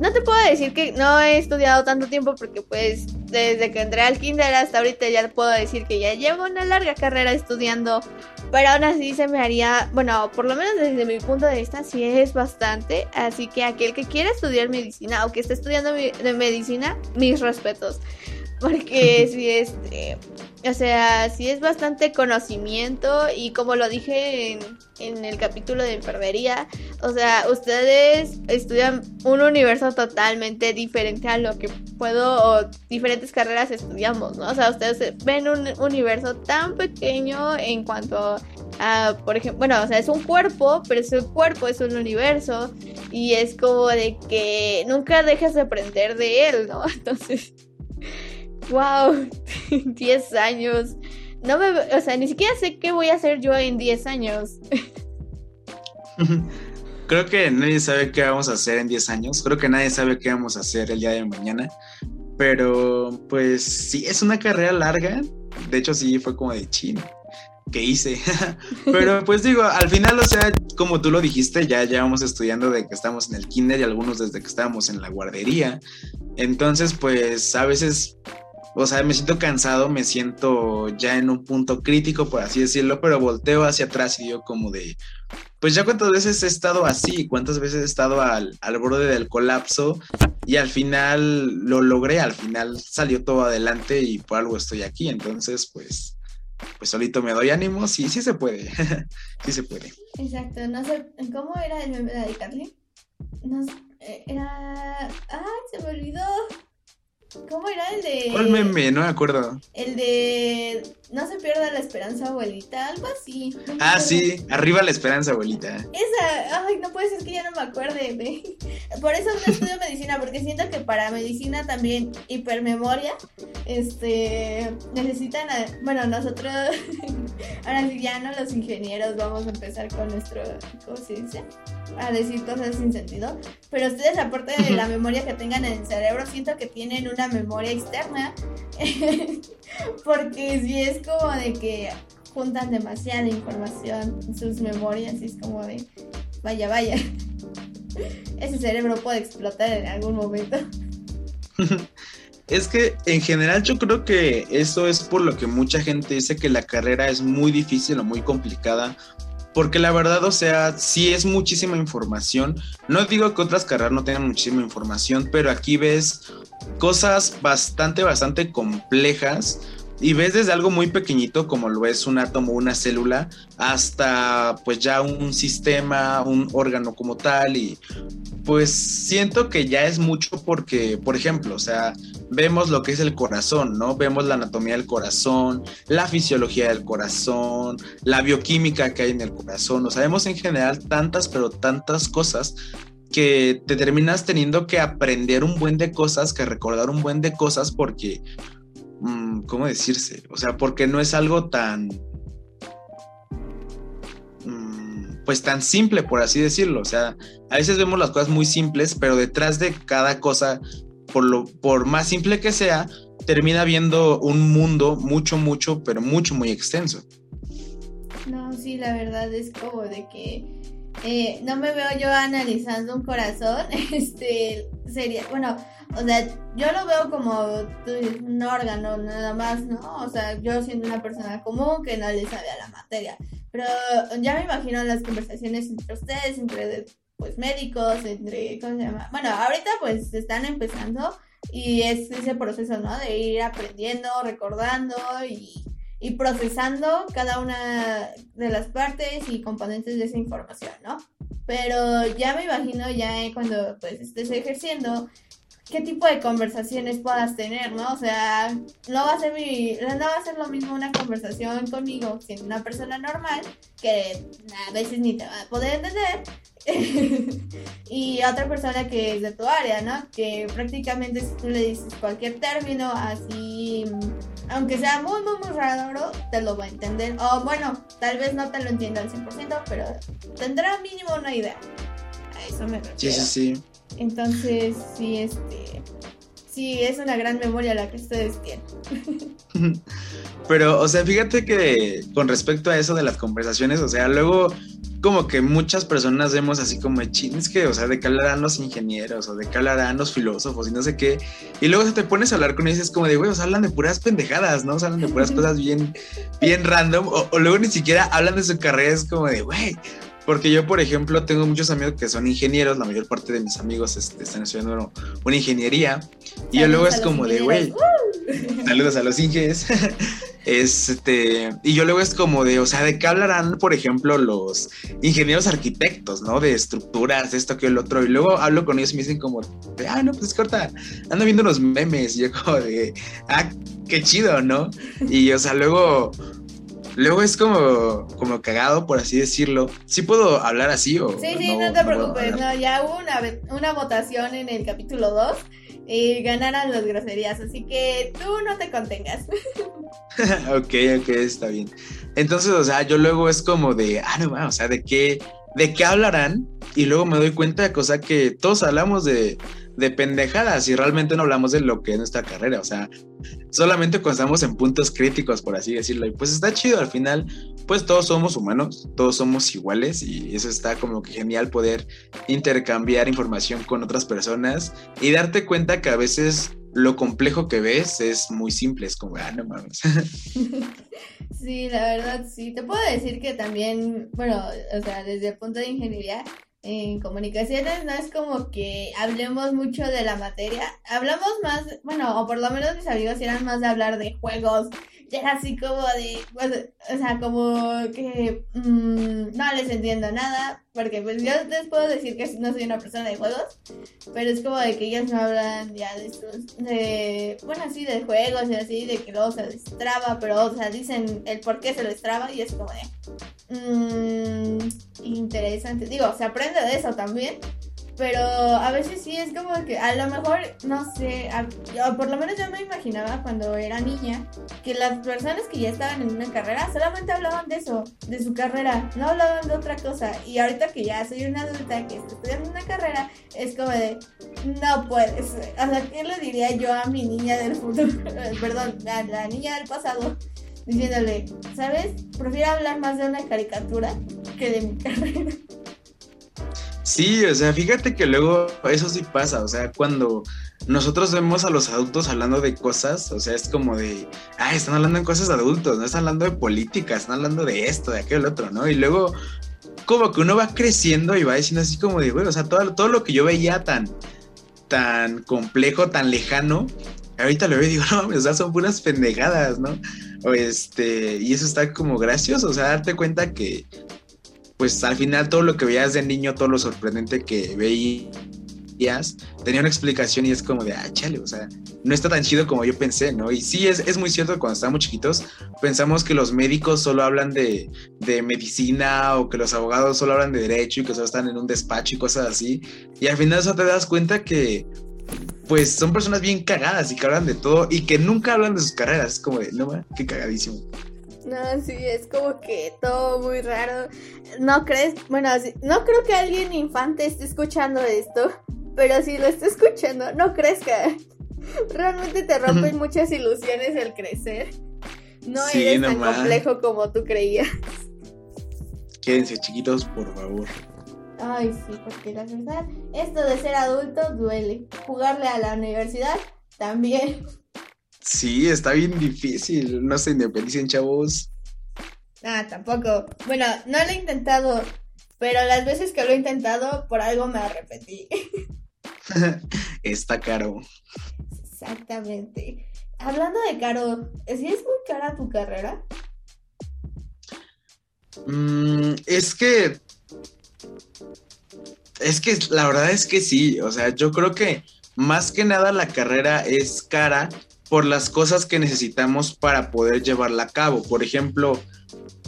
no te puedo decir que no he estudiado tanto tiempo porque pues desde que entré al kinder hasta ahorita ya puedo decir que ya llevo una larga carrera estudiando, pero aún así se me haría, bueno, por lo menos desde mi punto de vista sí es bastante, así que aquel que quiera estudiar medicina o que esté estudiando de medicina, mis respetos. Porque si este, o sea, sí es bastante conocimiento y como lo dije en, en, el capítulo de enfermería, o sea, ustedes estudian un universo totalmente diferente a lo que puedo o diferentes carreras estudiamos, ¿no? O sea, ustedes ven un universo tan pequeño en cuanto a, por ejemplo, bueno, o sea, es un cuerpo, pero ese cuerpo es un universo y es como de que nunca dejas de aprender de él, ¿no? Entonces... Wow, 10 años. No me, o sea, ni siquiera sé qué voy a hacer yo en 10 años. Creo que nadie sabe qué vamos a hacer en 10 años. Creo que nadie sabe qué vamos a hacer el día de mañana. Pero pues sí, es una carrera larga. De hecho, sí, fue como de chino. ¿Qué hice? Pero pues digo, al final, o sea, como tú lo dijiste, ya llevamos estudiando de que estamos en el kinder y algunos desde que estábamos en la guardería. Entonces, pues a veces o sea, me siento cansado, me siento ya en un punto crítico, por así decirlo, pero volteo hacia atrás y digo como de, pues ya cuántas veces he estado así, cuántas veces he estado al, al borde del colapso y al final lo logré, al final salió todo adelante y por algo estoy aquí, entonces pues pues solito me doy ánimos y sí se puede, sí se puede. Exacto, no sé, ¿cómo era el meme de Carly? No, eh, era... ¡Ay, se me olvidó! ¿Cómo era el de.? ¿Cuál meme? No me acuerdo. El de. No se pierda la esperanza, abuelita, algo así. ah, sí, arriba la esperanza, abuelita. Esa, ay, no puede ser que ya no me acuerde. Por eso no estudio medicina, porque siento que para medicina también hipermemoria, este, necesitan, bueno, nosotros, ahora sí ya no los ingenieros vamos a empezar con nuestro, ¿cómo se dice? A decir cosas sin sentido, pero ustedes aparte de la memoria que tengan en el cerebro, siento que tienen una memoria externa, porque si es como de que juntan demasiada información en sus memorias y es como de, vaya, vaya, ese cerebro puede explotar en algún momento. Es que en general yo creo que eso es por lo que mucha gente dice que la carrera es muy difícil o muy complicada, porque la verdad, o sea, sí es muchísima información. No digo que otras carreras no tengan muchísima información, pero aquí ves cosas bastante, bastante complejas y ves desde algo muy pequeñito como lo es un átomo, una célula, hasta pues ya un sistema, un órgano como tal y pues siento que ya es mucho porque, por ejemplo, o sea, vemos lo que es el corazón, ¿no? Vemos la anatomía del corazón, la fisiología del corazón, la bioquímica que hay en el corazón, o sea, vemos en general tantas, pero tantas cosas que te terminas teniendo que aprender un buen de cosas, que recordar un buen de cosas porque ¿cómo decirse? O sea, porque no es algo tan, mm, pues tan simple, por así decirlo. O sea, a veces vemos las cosas muy simples, pero detrás de cada cosa, por, lo, por más simple que sea, termina viendo un mundo mucho, mucho, pero mucho, muy extenso. No, sí, la verdad es como de que eh, no me veo yo analizando un corazón, este, sería, bueno, o sea, yo lo veo como un órgano nada más, ¿no? O sea, yo siendo una persona común que no le sabe a la materia. Pero ya me imagino las conversaciones entre ustedes, entre pues médicos, entre, ¿cómo se llama? Bueno, ahorita pues están empezando y es ese proceso, ¿no? De ir aprendiendo, recordando y, y procesando cada una de las partes y componentes de esa información, ¿no? Pero ya me imagino ya cuando pues estés ejerciendo qué tipo de conversaciones puedas tener, ¿no? O sea, no va a ser mi, no va a ser lo mismo una conversación conmigo que una persona normal que a veces ni te va a poder entender y otra persona que es de tu área, ¿no? Que prácticamente si tú le dices cualquier término así, aunque sea muy, muy, muy raro, te lo va a entender. O bueno, tal vez no te lo entienda al 100%, pero tendrá mínimo una idea. A eso me refiero. Sí, sí, sí. Entonces, sí, este. Sí, es una gran memoria la que ustedes tienen. Pero, o sea, fíjate que con respecto a eso de las conversaciones, o sea, luego como que muchas personas vemos así como chines que, o sea, de qué hablarán los ingenieros o de qué hablarán los filósofos y no sé qué. Y luego te pones a hablar con ellos y es como de, güey, o sea, hablan de puras pendejadas, ¿no? O sea, hablan de puras cosas bien, bien random. O, o, luego ni siquiera hablan de su carrera, es como de, güey, porque yo, por ejemplo, tengo muchos amigos que son ingenieros, la mayor parte de mis amigos este, están estudiando una ingeniería. Y yo luego es como de, güey, saludos a los inges. este, y yo luego es como de, o sea, ¿de qué hablarán, por ejemplo, los ingenieros arquitectos, ¿no? De estructuras, esto, que el otro. Y luego hablo con ellos y me dicen como, ah, no, pues corta, ando viendo unos memes. Y yo como de, ah, qué chido, ¿no? Y, o sea, luego Luego es como, como cagado, por así decirlo. ¿Sí puedo hablar así o Sí, sí, no, te preocupes. No, ya hubo una, una votación en el capítulo 2 y ganaron las groserías, así que tú no te contengas. ok, ok, está bien. Entonces, o sea, yo luego es como de, ah, no, o sea, ¿de qué, de qué hablarán? Y luego me doy cuenta de cosa que todos hablamos de, de pendejadas y realmente no hablamos de lo que es nuestra carrera, o sea, solamente cuando estamos en puntos críticos, por así decirlo, y pues está chido al final, pues todos somos humanos, todos somos iguales y eso está como que genial poder intercambiar información con otras personas y darte cuenta que a veces lo complejo que ves es muy simple, es como, ah, no mames. Sí, la verdad, sí. Te puedo decir que también, bueno, o sea, desde el punto de ingeniería, en comunicaciones no es como que hablemos mucho de la materia. Hablamos más, bueno, o por lo menos mis amigos eran más de hablar de juegos. era así como de, pues, o sea, como que mmm, no les entiendo nada. Porque pues yo les puedo decir que no soy una persona de juegos. Pero es como de que ellos no hablan ya de estos, de, bueno, así de juegos y así, de que luego se les traba. Pero, o sea, dicen el por qué se les traba y es como de... Mmm, interesante. Digo, se aprende de eso también. Pero a veces sí es como que a lo mejor, no sé, por lo menos yo me imaginaba cuando era niña que las personas que ya estaban en una carrera solamente hablaban de eso, de su carrera, no hablaban de otra cosa. Y ahorita que ya soy una adulta que está estudiando una carrera, es como de, no puedes. O sea, ¿qué le diría yo a mi niña del futuro? Perdón, a la niña del pasado diciéndole, ¿sabes? Prefiero hablar más de una caricatura que de mi carrera. Sí, o sea, fíjate que luego eso sí pasa, o sea, cuando nosotros vemos a los adultos hablando de cosas, o sea, es como de, ah, están hablando de cosas adultos, no están hablando de política, están hablando de esto, de aquello, otro, ¿no? Y luego como que uno va creciendo y va diciendo así como de, güey, o sea, todo, todo lo que yo veía tan, tan complejo, tan lejano, ahorita lo veo y digo, no, o sea, son puras pendejadas, ¿no? O este, y eso está como gracioso, o sea, darte cuenta que, pues al final todo lo que veías de niño, todo lo sorprendente que veías, tenía una explicación y es como de, ah, chale, o sea, no está tan chido como yo pensé, ¿no? Y sí, es, es muy cierto cuando estábamos chiquitos pensamos que los médicos solo hablan de, de, medicina o que los abogados solo hablan de derecho y que solo están en un despacho y cosas así. Y al final eso te das cuenta que pues son personas bien cagadas y que hablan de todo y que nunca hablan de sus carreras. Es como de, no, qué cagadísimo. No, sí, es como que todo muy raro. ¿No crees? Bueno, no creo que alguien infante esté escuchando esto, pero si lo está escuchando, no crees que realmente te rompen muchas ilusiones el crecer. No eres tan complejo como tú creías. Quédense chiquitos, por favor. Ay, sí, porque la verdad, esto de ser adulto duele. Jugarle a la universidad también. Sí, está bien difícil. No se independicen, chavos. Ah, tampoco. Bueno, no lo he intentado, pero las veces que lo he intentado, por algo me arrepentí. está caro. Exactamente. Hablando de caro, ¿sí es muy cara tu carrera? Mm, es que es que la verdad es que sí, o sea, yo creo que más que nada la carrera es cara por las cosas que necesitamos para poder llevarla a cabo. Por ejemplo,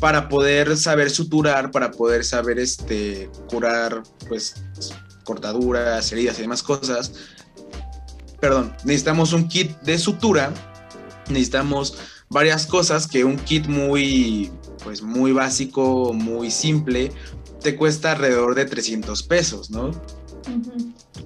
para poder saber suturar, para poder saber este, curar pues cortaduras, heridas y demás cosas. Perdón, necesitamos un kit de sutura, necesitamos varias cosas que un kit muy pues muy básico, muy simple, te cuesta alrededor de 300 pesos, ¿no?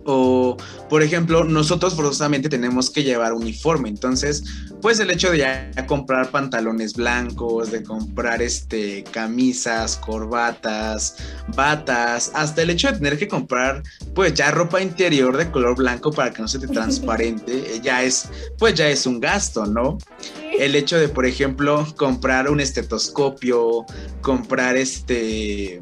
O, por ejemplo, nosotros forzosamente tenemos que llevar uniforme. Entonces, pues el hecho de ya comprar pantalones blancos, de comprar este, camisas, corbatas, batas, hasta el hecho de tener que comprar, pues ya ropa interior de color blanco para que no se te transparente, ya es, pues ya es un gasto, ¿no? El hecho de, por ejemplo, comprar un estetoscopio, comprar este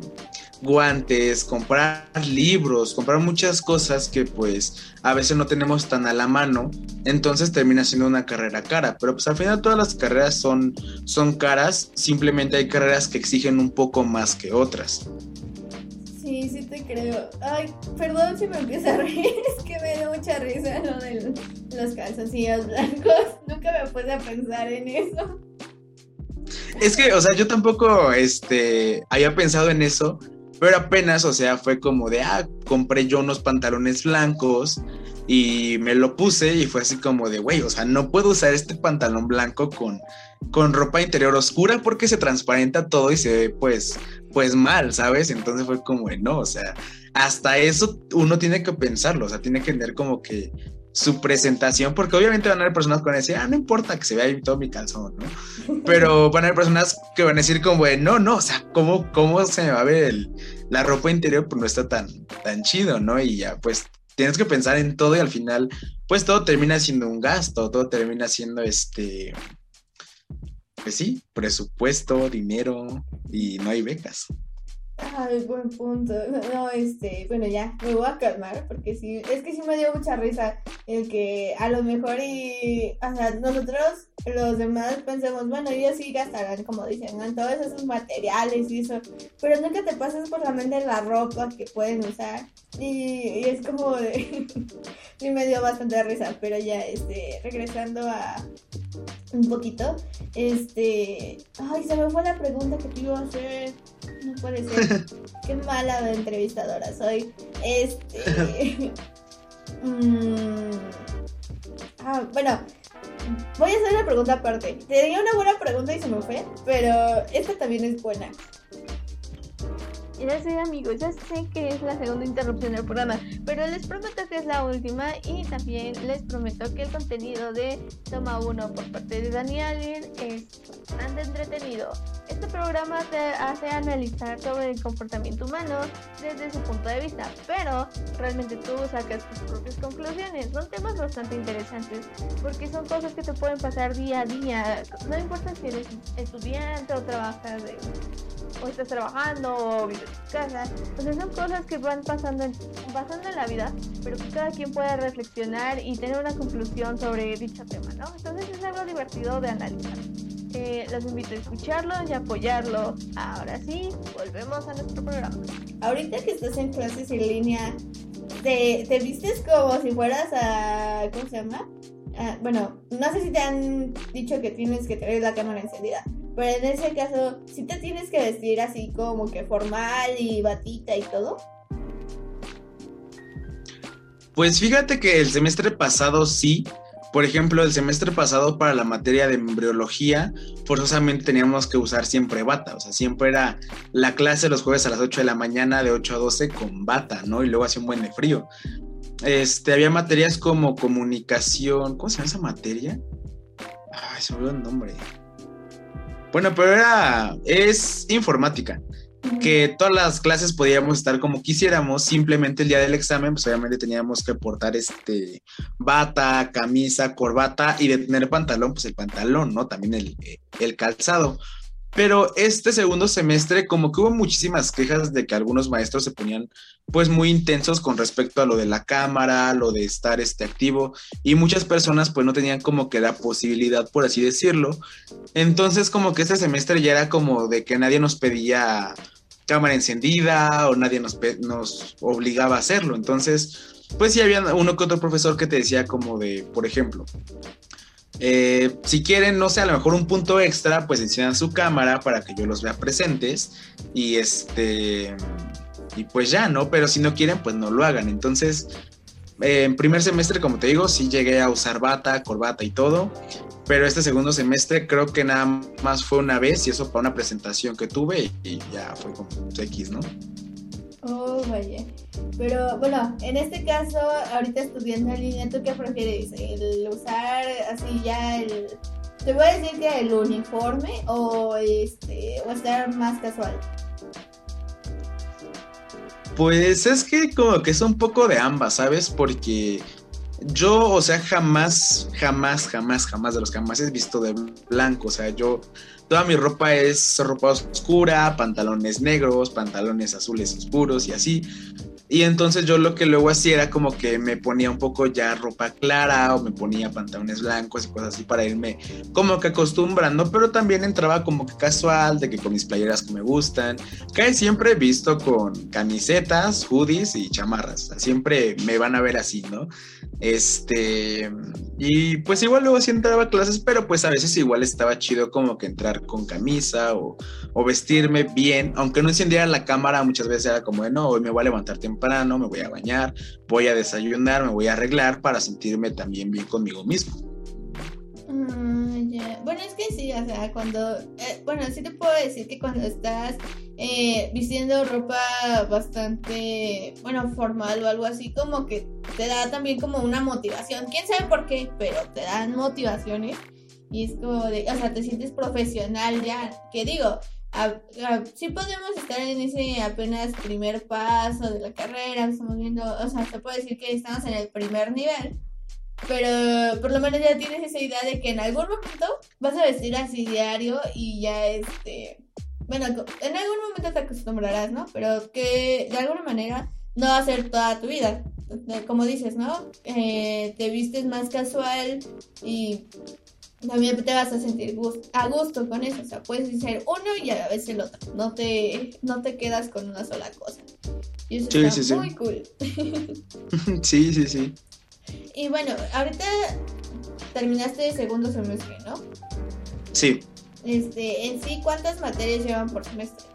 guantes, comprar libros, comprar muchas cosas que pues a veces no tenemos tan a la mano, entonces termina siendo una carrera cara, pero pues al final todas las carreras son, son caras, simplemente hay carreras que exigen un poco más que otras. Sí, sí te creo. Ay, perdón si me empiezo a reír, es que me da mucha risa lo de los calzoncillos blancos. Nunca me puse a pensar en eso. Es que, o sea, yo tampoco este, había pensado en eso, pero apenas, o sea, fue como de, ah, compré yo unos pantalones blancos y me lo puse y fue así como de, güey, o sea, no puedo usar este pantalón blanco con, con ropa interior oscura porque se transparenta todo y se ve pues, pues mal, ¿sabes? Entonces fue como de, no, o sea, hasta eso uno tiene que pensarlo, o sea, tiene que tener como que su presentación, porque obviamente van a haber personas que van a decir, ah, no importa que se vea ahí todo mi calzón, ¿no? Pero van a haber personas que van a decir como, no, no, o sea, ¿cómo, cómo se me va a ver la ropa interior? Pues no está tan, tan chido, ¿no? Y ya, pues tienes que pensar en todo y al final, pues todo termina siendo un gasto, todo termina siendo este, pues sí, presupuesto, dinero y no hay becas. Ay, buen punto. No, este, bueno, ya, me voy a calmar porque sí, es que sí me dio mucha risa el que a lo mejor y, o sea, nosotros los demás pensemos, bueno, ellos sí gastarán, como dicen, en todos esos materiales y eso, pero nunca te pasas por la mente la ropa que pueden usar y, es como de, sí me dio bastante risa, pero ya, este, regresando a un poquito, este, ay, se me fue la pregunta que te iba a hacer. No puede ser. Qué mala de entrevistadora soy. Este. Mm, ah, bueno, voy a hacer una pregunta aparte. Tenía una buena pregunta y se me fue, pero esta también es buena. Ya sé, amigos, ya sé que es la segunda interrupción del programa, pero les prometo que es la última y también les prometo que el contenido de Toma 1 por parte de Dani Allen es bastante entretenido. Este programa te hace analizar sobre el comportamiento humano desde su punto de vista, pero realmente tú sacas tus propias conclusiones. Son temas bastante interesantes porque son cosas que te pueden pasar día a día. No importa si eres estudiante o trabajas de o estás trabajando o vives en tu casa. Entonces son cosas que van pasando en, pasando en la vida, pero que cada quien pueda reflexionar y tener una conclusión sobre dicho tema, ¿no? Entonces es algo divertido de analizar. Eh, los invito a escucharlo y apoyarlo. Ahora sí, volvemos a nuestro programa. Ahorita que estás en clases en línea, ¿te, te vistes como si fueras a... ¿Cómo se llama? Ah, bueno, no sé si te han dicho que tienes que tener la cámara encendida, pero en ese caso, ¿sí te tienes que vestir así como que formal y batita y todo? Pues fíjate que el semestre pasado sí. Por ejemplo, el semestre pasado para la materia de embriología, forzosamente teníamos que usar siempre bata. O sea, siempre era la clase los jueves a las 8 de la mañana de 8 a 12 con bata, ¿no? Y luego hacía un buen de frío. Este, había materias como comunicación. ¿Cómo se llama esa materia? Ay, se me olvidó el nombre. Bueno, pero era, es informática, que todas las clases podíamos estar como quisiéramos, simplemente el día del examen, pues obviamente teníamos que portar este bata, camisa, corbata y de tener pantalón, pues el pantalón, ¿no? También el, el calzado. Pero este segundo semestre como que hubo muchísimas quejas de que algunos maestros se ponían pues muy intensos con respecto a lo de la cámara, lo de estar este activo y muchas personas pues no tenían como que la posibilidad por así decirlo. Entonces como que este semestre ya era como de que nadie nos pedía cámara encendida o nadie nos, nos obligaba a hacerlo. Entonces pues sí había uno que otro profesor que te decía como de, por ejemplo, eh, si quieren, no sé, a lo mejor un punto extra, pues enciendan su cámara para que yo los vea presentes y este, y pues ya, ¿no? Pero si no quieren, pues no lo hagan. Entonces, eh, en primer semestre, como te digo, sí llegué a usar bata, corbata y todo, pero este segundo semestre creo que nada más fue una vez y eso para una presentación que tuve y, ya fue como X, ¿no? Oh, vaya. Pero bueno, en este caso, ahorita estudiando en línea, ¿tú qué prefieres? ¿El usar así ya el... Te voy a decir que el uniforme o este o estar más casual. Pues es que como que es un poco de ambas, ¿sabes? Porque yo, o sea, jamás, jamás, jamás, jamás de los jamás he visto de blanco. O sea, yo, toda mi ropa es ropa oscura, pantalones negros, pantalones azules oscuros y así. Y entonces yo lo que luego hacía era como que me ponía un poco ya ropa clara o me ponía pantalones blancos y cosas así para irme como que acostumbrando, pero también entraba como que casual, de que con mis playeras que me gustan. Casi siempre he visto con camisetas, hoodies y chamarras. Siempre me van a ver así, ¿no? Este, y pues igual luego sí entraba a clases, pero pues a veces igual estaba chido como que entrar con camisa o, vestirme bien, aunque no encendiera la cámara, muchas veces era como de no, hoy me voy a levantar temprano, me voy a bañar, voy a desayunar, me voy a arreglar para sentirme también bien conmigo mismo. Mm, bueno, es que sí, o sea, cuando, eh, bueno, sí te puedo decir que cuando estás eh, vistiendo ropa bastante, bueno, formal o algo así, como que te da también como una motivación. Quién sabe por qué, pero te dan motivaciones y es como de, o sea, te sientes profesional ya. Que digo, sí podemos estar en ese apenas primer paso de la carrera, estamos viendo, o sea, se puede decir que estamos en el primer nivel pero por lo menos ya tienes esa idea de que en algún momento vas a vestir así diario y ya este, bueno, en algún momento te acostumbrarás, ¿no? Pero que de alguna manera no va a ser toda tu vida. Como dices, ¿no? Eh, te vistes más casual y también te vas a sentir a gusto con eso. O sea, puedes ser uno y a la vez el otro. No te, no te quedas con una sola cosa. Y eso está muy cool. sí, sí, sí. Y bueno, ahorita terminaste el segundo semestre, ¿no? Sí. Este, en sí, ¿cuántas materias llevan por semestre?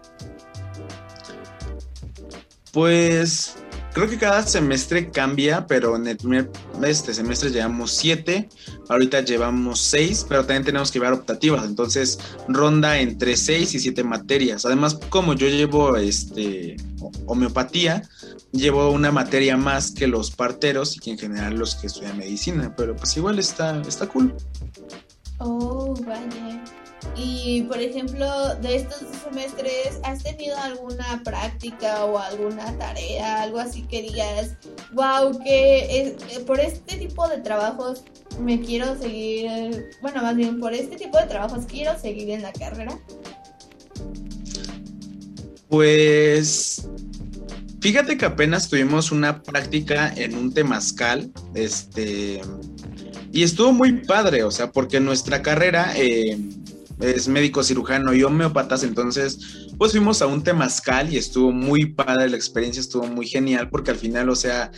Pues creo que cada semestre cambia, pero en el primer este semestre llevamos siete, ahorita llevamos seis, pero también tenemos que llevar optativas, entonces ronda entre seis y siete materias. Además, como yo llevo este homeopatía, llevo una materia más que los parteros y que en general los que estudian medicina, pero pues igual está, está cool. Oh, vaya. Y por ejemplo, de estos semestres, ¿has tenido alguna práctica o alguna tarea, algo así que digas, wow, que es, por este tipo de trabajos me quiero seguir, bueno, más bien por este tipo de trabajos quiero seguir en la carrera? Pues Fíjate que apenas tuvimos una práctica en un temazcal, este, y estuvo muy padre, o sea, porque nuestra carrera eh, es médico cirujano y homeopatas, entonces, pues fuimos a un temazcal y estuvo muy padre, la experiencia estuvo muy genial, porque al final, o sea,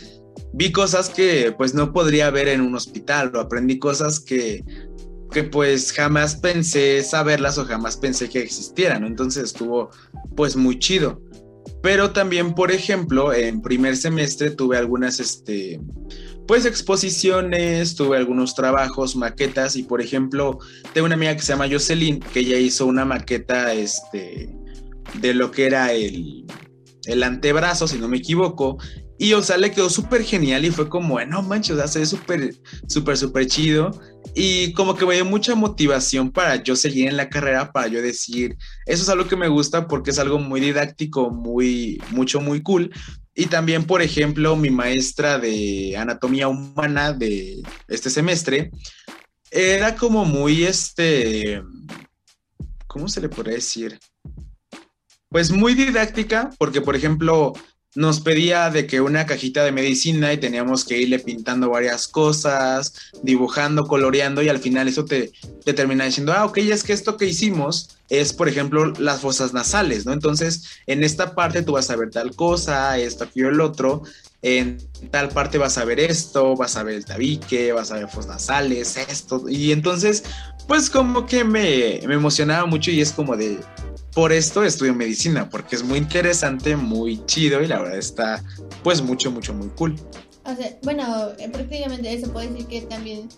vi cosas que pues no podría ver en un hospital, o aprendí cosas que que pues jamás pensé saberlas o jamás pensé que existieran, entonces estuvo pues muy chido. Pero también, por ejemplo, en primer semestre tuve algunas, este, pues exposiciones, tuve algunos trabajos, maquetas y por ejemplo, tengo una amiga que se llama Jocelyn, que ella hizo una maqueta, este, de lo que era el, el antebrazo, si no me equivoco, y o sea, le quedó súper genial y fue como, no manches, o sea, se ve súper, súper, súper chido. Y como que me dio mucha motivación para yo seguir en la carrera, para yo decir, eso es algo que me gusta porque es algo muy didáctico, muy, mucho, muy cool. Y también, por ejemplo, mi maestra de anatomía humana de este semestre era como muy, este, ¿cómo se le podría decir? Pues muy didáctica, porque, por ejemplo, nos pedía de que una cajita de medicina y teníamos que irle pintando varias cosas, dibujando, coloreando y al final eso te, te termina diciendo, ah, ok, es que esto que hicimos es, por ejemplo, las fosas nasales, ¿no? Entonces, en esta parte tú vas a ver tal cosa, esto, aquí o el otro. en tal parte vas a ver esto, vas a ver el tabique, vas a ver fos nasales, esto. Y entonces, pues como que me, me emocionaba mucho y es como de, por esto estudio medicina, porque es muy interesante, muy chido y la verdad está pues mucho, mucho, muy cool. O sea, bueno, eh, prácticamente eso puede decir que también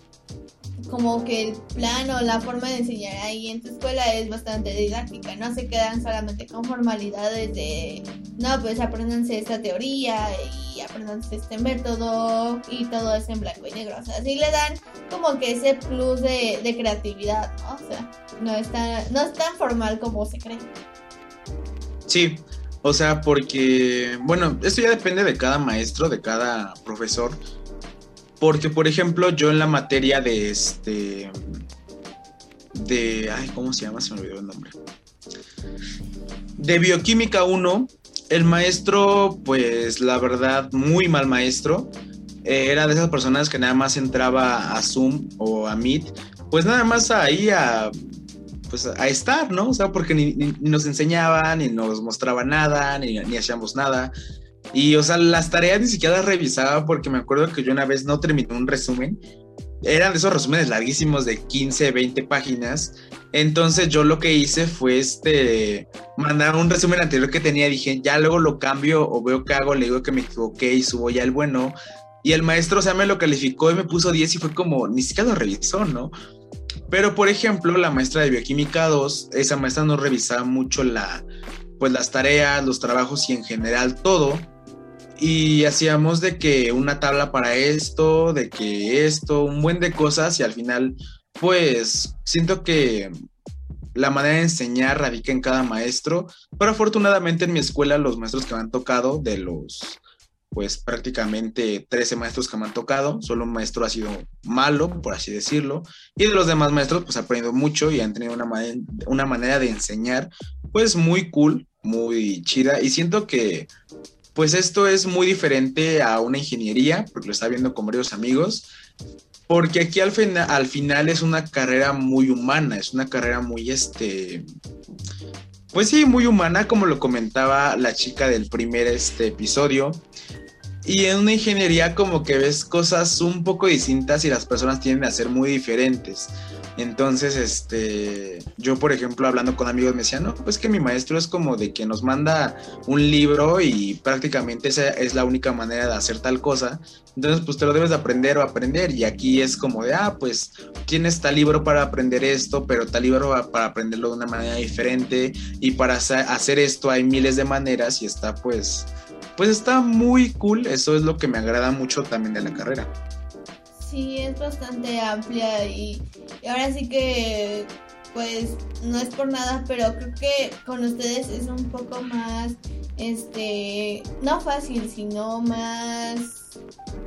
como que el plan o la forma de enseñar ahí en tu escuela es bastante didáctica, no se quedan solamente con formalidades de, no, pues aprendanse esta teoría y aprendanse este método y todo es en blanco y negro, o sea, sí le dan como que ese plus de, de creatividad, ¿no? O sea, no es, tan, no es tan formal como se cree. Sí, o sea, porque, bueno, esto ya depende de cada maestro, de cada profesor, porque, por ejemplo, yo en la materia de este. De. Ay, ¿cómo se llama? Se me olvidó el nombre. De Bioquímica 1, el maestro, pues la verdad, muy mal maestro. Eh, era de esas personas que nada más entraba a Zoom o a Meet, pues nada más ahí a, pues a estar, ¿no? O sea, porque ni, nos enseñaban, ni nos mostraba nada, ni hacíamos nada. Y, o sea, las tareas ni siquiera las revisaba porque me acuerdo que yo una vez no terminé un resumen. Eran esos resúmenes larguísimos de 15, 20 páginas. Entonces yo lo que hice fue este, mandar un resumen anterior que tenía. Dije, ya luego lo cambio o veo qué hago, le digo que me equivoqué y subo ya el bueno. Y el maestro, o sea, me lo calificó y me puso 10 y fue como, ni siquiera lo revisó, ¿no? Pero, por ejemplo, la maestra de Bioquímica 2, esa maestra no revisaba mucho la, pues las tareas, los trabajos y en general todo y hacíamos de que una tabla para esto, de que esto, un buen de cosas y al final pues siento que la manera de enseñar radica en cada maestro, pero afortunadamente en mi escuela los maestros que me han tocado, de los pues prácticamente 13 maestros que me han tocado, solo un maestro ha sido malo, por así decirlo, y de los demás maestros pues he aprendido mucho y han tenido una, una manera de enseñar pues muy cool, muy chida y siento que pues esto es muy diferente a una ingeniería, porque lo está viendo con varios amigos, porque aquí al, al final es una carrera muy humana, es una carrera muy, este, pues sí, muy humana, como lo comentaba la chica del primer este, episodio. Y en una ingeniería como que ves cosas un poco distintas y las personas tienden a ser muy diferentes. Entonces, este, yo por ejemplo hablando con amigos me decían, no, pues que mi maestro es como de que nos manda un libro y prácticamente esa es la única manera de hacer tal cosa. Entonces, pues te lo debes de aprender o aprender. Y aquí es como de, ah, pues tienes tal libro para aprender esto, pero tal libro para aprenderlo de una manera diferente. Y para hacer esto hay miles de maneras y está pues, pues está muy cool. Eso es lo que me agrada mucho también de la carrera. Sí, es bastante amplia y, ahora sí que pues no es por nada, pero creo que con ustedes es un poco más, este, no fácil, sino más,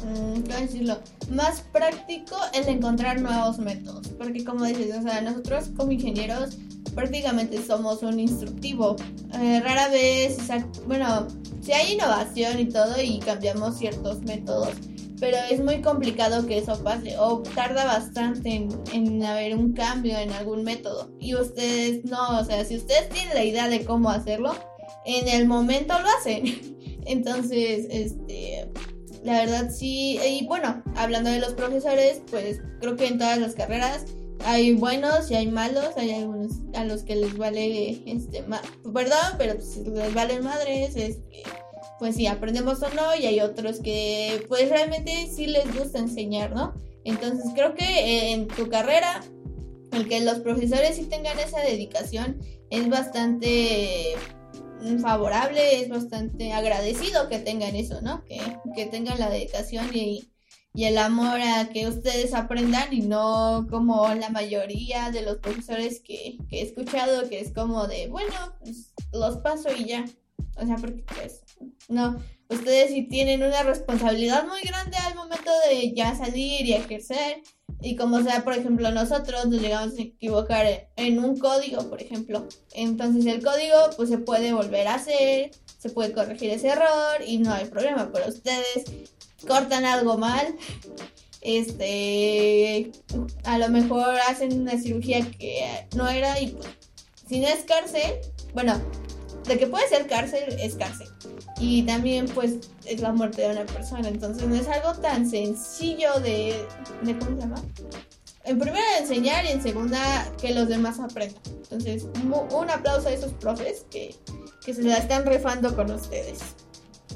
mm, ¿cómo decirlo? Más práctico el encontrar nuevos métodos, porque como dices, o sea, nosotros como ingenieros prácticamente somos un instructivo. Eh, rara vez, bueno, si hay innovación y todo y cambiamos ciertos métodos pero es muy complicado que eso pase o tarda bastante en, en, haber un cambio en algún método y ustedes no, o sea, si ustedes tienen la idea de cómo hacerlo, en el momento lo hacen. Entonces, este, la verdad sí, y bueno, hablando de los profesores, pues creo que en todas las carreras hay buenos y hay malos, hay algunos a los que les vale, este, perdón, pero pues, les valen madres, este pues sí, aprendemos o no, y hay otros que pues realmente sí les gusta enseñar, ¿no? Entonces creo que en tu carrera, el que los profesores sí tengan esa dedicación es bastante favorable, es bastante agradecido que tengan eso, ¿no? Que, que tengan la dedicación y, y el amor a que ustedes aprendan y no como la mayoría de los profesores que, que he escuchado, que es como de, bueno, pues los paso y ya. O sea, porque pues no, ustedes sí tienen una responsabilidad muy grande al momento de ya salir y ejercer. Y como sea, por ejemplo, nosotros nos llegamos a equivocar en un código, por ejemplo. Entonces el código pues se puede volver a hacer, se puede corregir ese error y no hay problema. Pero ustedes cortan algo mal, este, a lo mejor hacen una cirugía que no era y pues, si bueno, de que puede ser cárcel, es cárcel. Y también pues es la muerte de una persona. Entonces no es algo tan sencillo de, de ¿cómo se llama? En primera enseñar y en segunda que los demás aprendan. Entonces un aplauso a esos profes que, que se la están rifando con ustedes.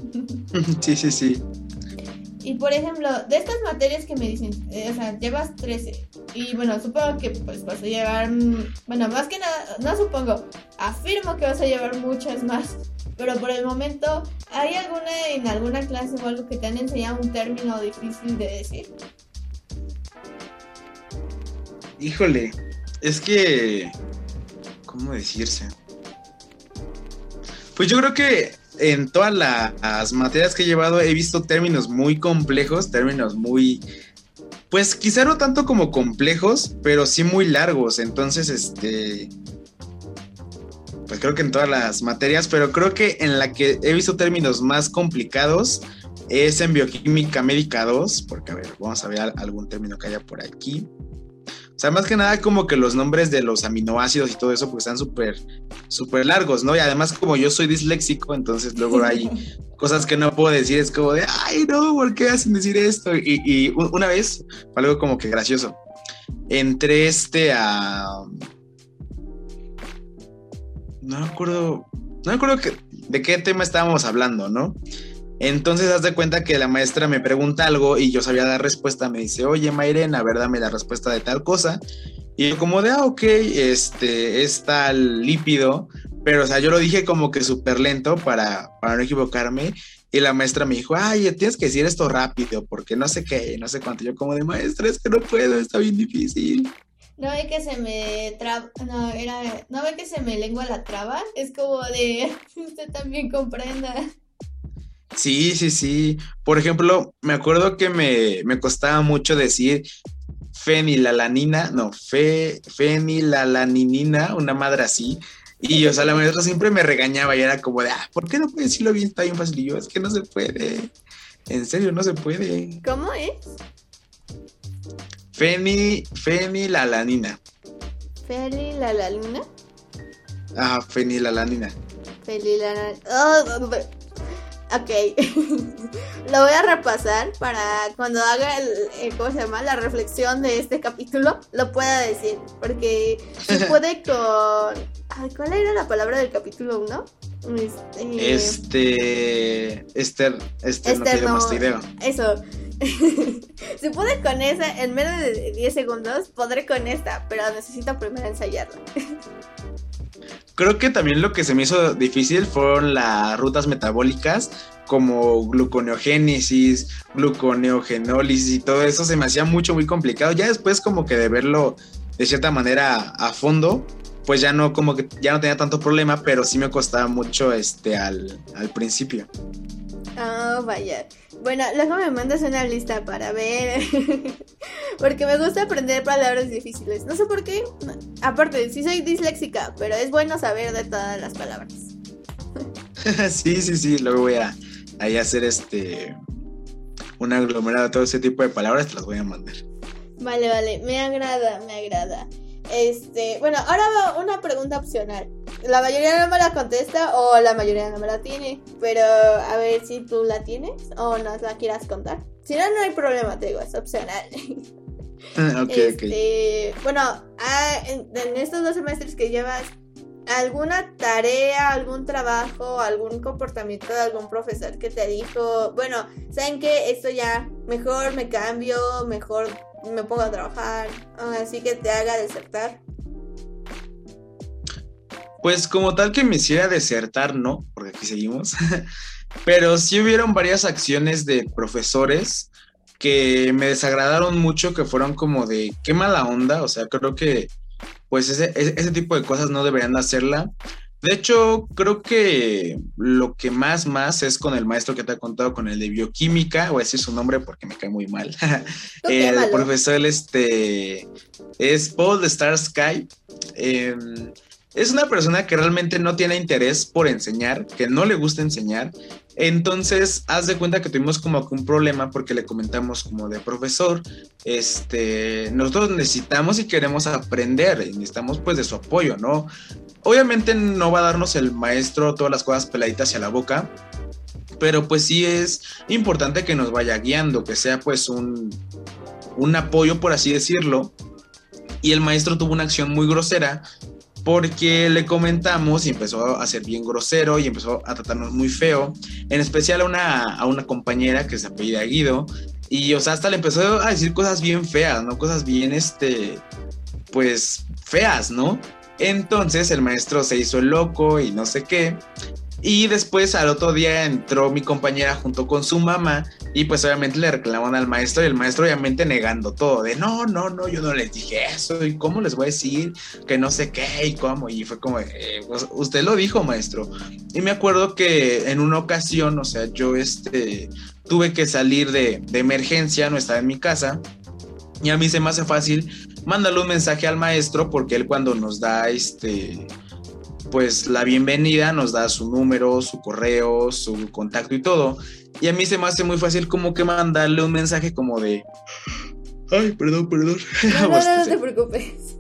Sí, sí, sí. Y por ejemplo, de estas materias que me dicen, eh, o sea, llevas 13. Y bueno, supongo que pues vas a llevar, mm, bueno, más que nada, no supongo, afirmo que vas a llevar muchas más. Pero por el momento, ¿hay alguna en alguna clase o algo que te han enseñado un término difícil de decir? Híjole, es que, ¿cómo decirse? Pues yo creo que en todas las materias que he llevado he visto términos muy complejos, términos muy, pues quizá no tanto como complejos, pero sí muy largos. Entonces, este, pues creo que en todas las materias, pero creo que en la que he visto términos más complicados es en bioquímica médica 2, porque a ver, vamos a ver algún término que haya por aquí. O sea, más que nada como que los nombres de los aminoácidos y todo eso pues están súper, súper largos, ¿no? Y además como yo soy disléxico, entonces luego hay cosas que no puedo decir, es como de, ay, no, ¿por qué hacen decir esto? Y, una vez, fue algo como que gracioso, entré este a... No me acuerdo, no me acuerdo de qué tema estábamos hablando, ¿no? Entonces, haz de cuenta que la maestra me pregunta algo y yo sabía dar respuesta. Me dice, oye, Mayrena, a ver, dame la respuesta de tal cosa. Y como de, ah, ok, este, es tal lípido. Pero, o sea, yo lo dije como que súper lento para, para no equivocarme. Y la maestra me dijo, ay, tienes que decir esto rápido, porque no sé qué, no sé cuánto. Yo como de, maestra, es que no puedo, está bien difícil. No ve que se me traba, no, era, no ve que se me lengua la traba, es como de, usted también comprenda. Sí, sí, sí. Por ejemplo, me acuerdo que me, costaba mucho decir fenilalanina, no, fe, fenilalaninina, una madre así. Y, o sea, la maestra siempre me regañaba y era como de, ah, ¿por qué no puedes decirlo bien? Está bien fácil. Y yo, es que no se puede. En serio, no se puede. ¿Cómo es? Feni, fenilalanina. ¿Fenilalanina? Ah, fenilalanina. Fenilalanina. Oh, Ok, lo voy a repasar para cuando haga el, ¿cómo se llama? La reflexión de este capítulo, lo pueda decir, porque se puede con... ¿Cuál era la palabra del capítulo 1? Este... Este... Esther... Esther, no Eso. si puede con esa, en menos de 10 segundos, podré con esta, pero necesito primero ensayarla. Creo que también lo que se me hizo difícil fueron las rutas metabólicas como gluconeogénesis, gluconeogenólisis y todo eso se me hacía mucho, muy complicado. Ya después como que de verlo de cierta manera a fondo, pues ya no como que ya no tenía tanto problema, pero sí me costaba mucho este al, al principio. Oh, vaya. Bueno, luego me mandas una lista para ver. porque me gusta aprender palabras difíciles. No sé por qué. Aparte, sí soy disléxica, pero es bueno saber de todas las palabras. sí, sí, sí. Luego voy a, hacer este. Un aglomerado de todo ese tipo de palabras. Te las voy a mandar. Vale, vale. Me agrada, me agrada. Este, bueno, ahora va una pregunta opcional. La mayoría no me la contesta o la mayoría no me la tiene. Pero a ver si tú la tienes o nos la quieras contar. Si no, no hay problema, te digo, es opcional. Ah, este, Bueno, ah, en, estos dos semestres que llevas, ¿alguna tarea, algún trabajo, algún comportamiento de algún profesor que te dijo, bueno, ¿saben qué? Esto ya, mejor me cambio, mejor me pongo a trabajar, así que te haga desertar. Pues como tal que me hiciera desertar, no, porque aquí seguimos. Pero sí hubieron varias acciones de profesores que me desagradaron mucho, que fueron como de qué mala onda. O sea, creo que pues ese, ese tipo de cosas no deberían hacerla. De hecho, creo que lo que más, más es con el maestro que te ha contado, con el de bioquímica, voy a decir su nombre porque me cae muy mal. el profesor este, es Paul de Star Sky. Em, es una persona que realmente no tiene interés por enseñar, que no le gusta enseñar. Entonces, haz de cuenta que tuvimos como un problema porque le comentamos como de profesor, este, nosotros necesitamos y queremos aprender, y necesitamos pues de su apoyo, ¿no? Obviamente no va a darnos el maestro todas las cosas peladitas hacia la boca, pero pues sí es importante que nos vaya guiando, que sea pues un, un apoyo, por así decirlo. Y el maestro tuvo una acción muy grosera porque le comentamos y empezó a ser bien grosero y empezó a tratarnos muy feo, en especial a una, a una compañera que se apellida Guido. Y, o sea, hasta le empezó a decir cosas bien feas, ¿no? Cosas bien, este, pues, feas, ¿no? Entonces el maestro se hizo loco y no sé qué. Y después al otro día entró mi compañera junto con su mamá y pues obviamente le reclamaron al maestro y el maestro obviamente negando todo, de no, no, no, yo no les dije eso y cómo les voy a decir que no sé qué y cómo. Y fue como, eh, pues, usted lo dijo maestro. Y me acuerdo que en una ocasión, o sea, yo este, tuve que salir de, de emergencia, no estaba en mi casa. Y a mí se me hace fácil mandarle un mensaje al maestro porque él cuando nos da este pues la bienvenida, nos da su número, su correo, su contacto y todo. Y a mí se me hace muy fácil como que mandarle un mensaje como de... Ay, perdón, perdón. No, no, no, no te preocupes.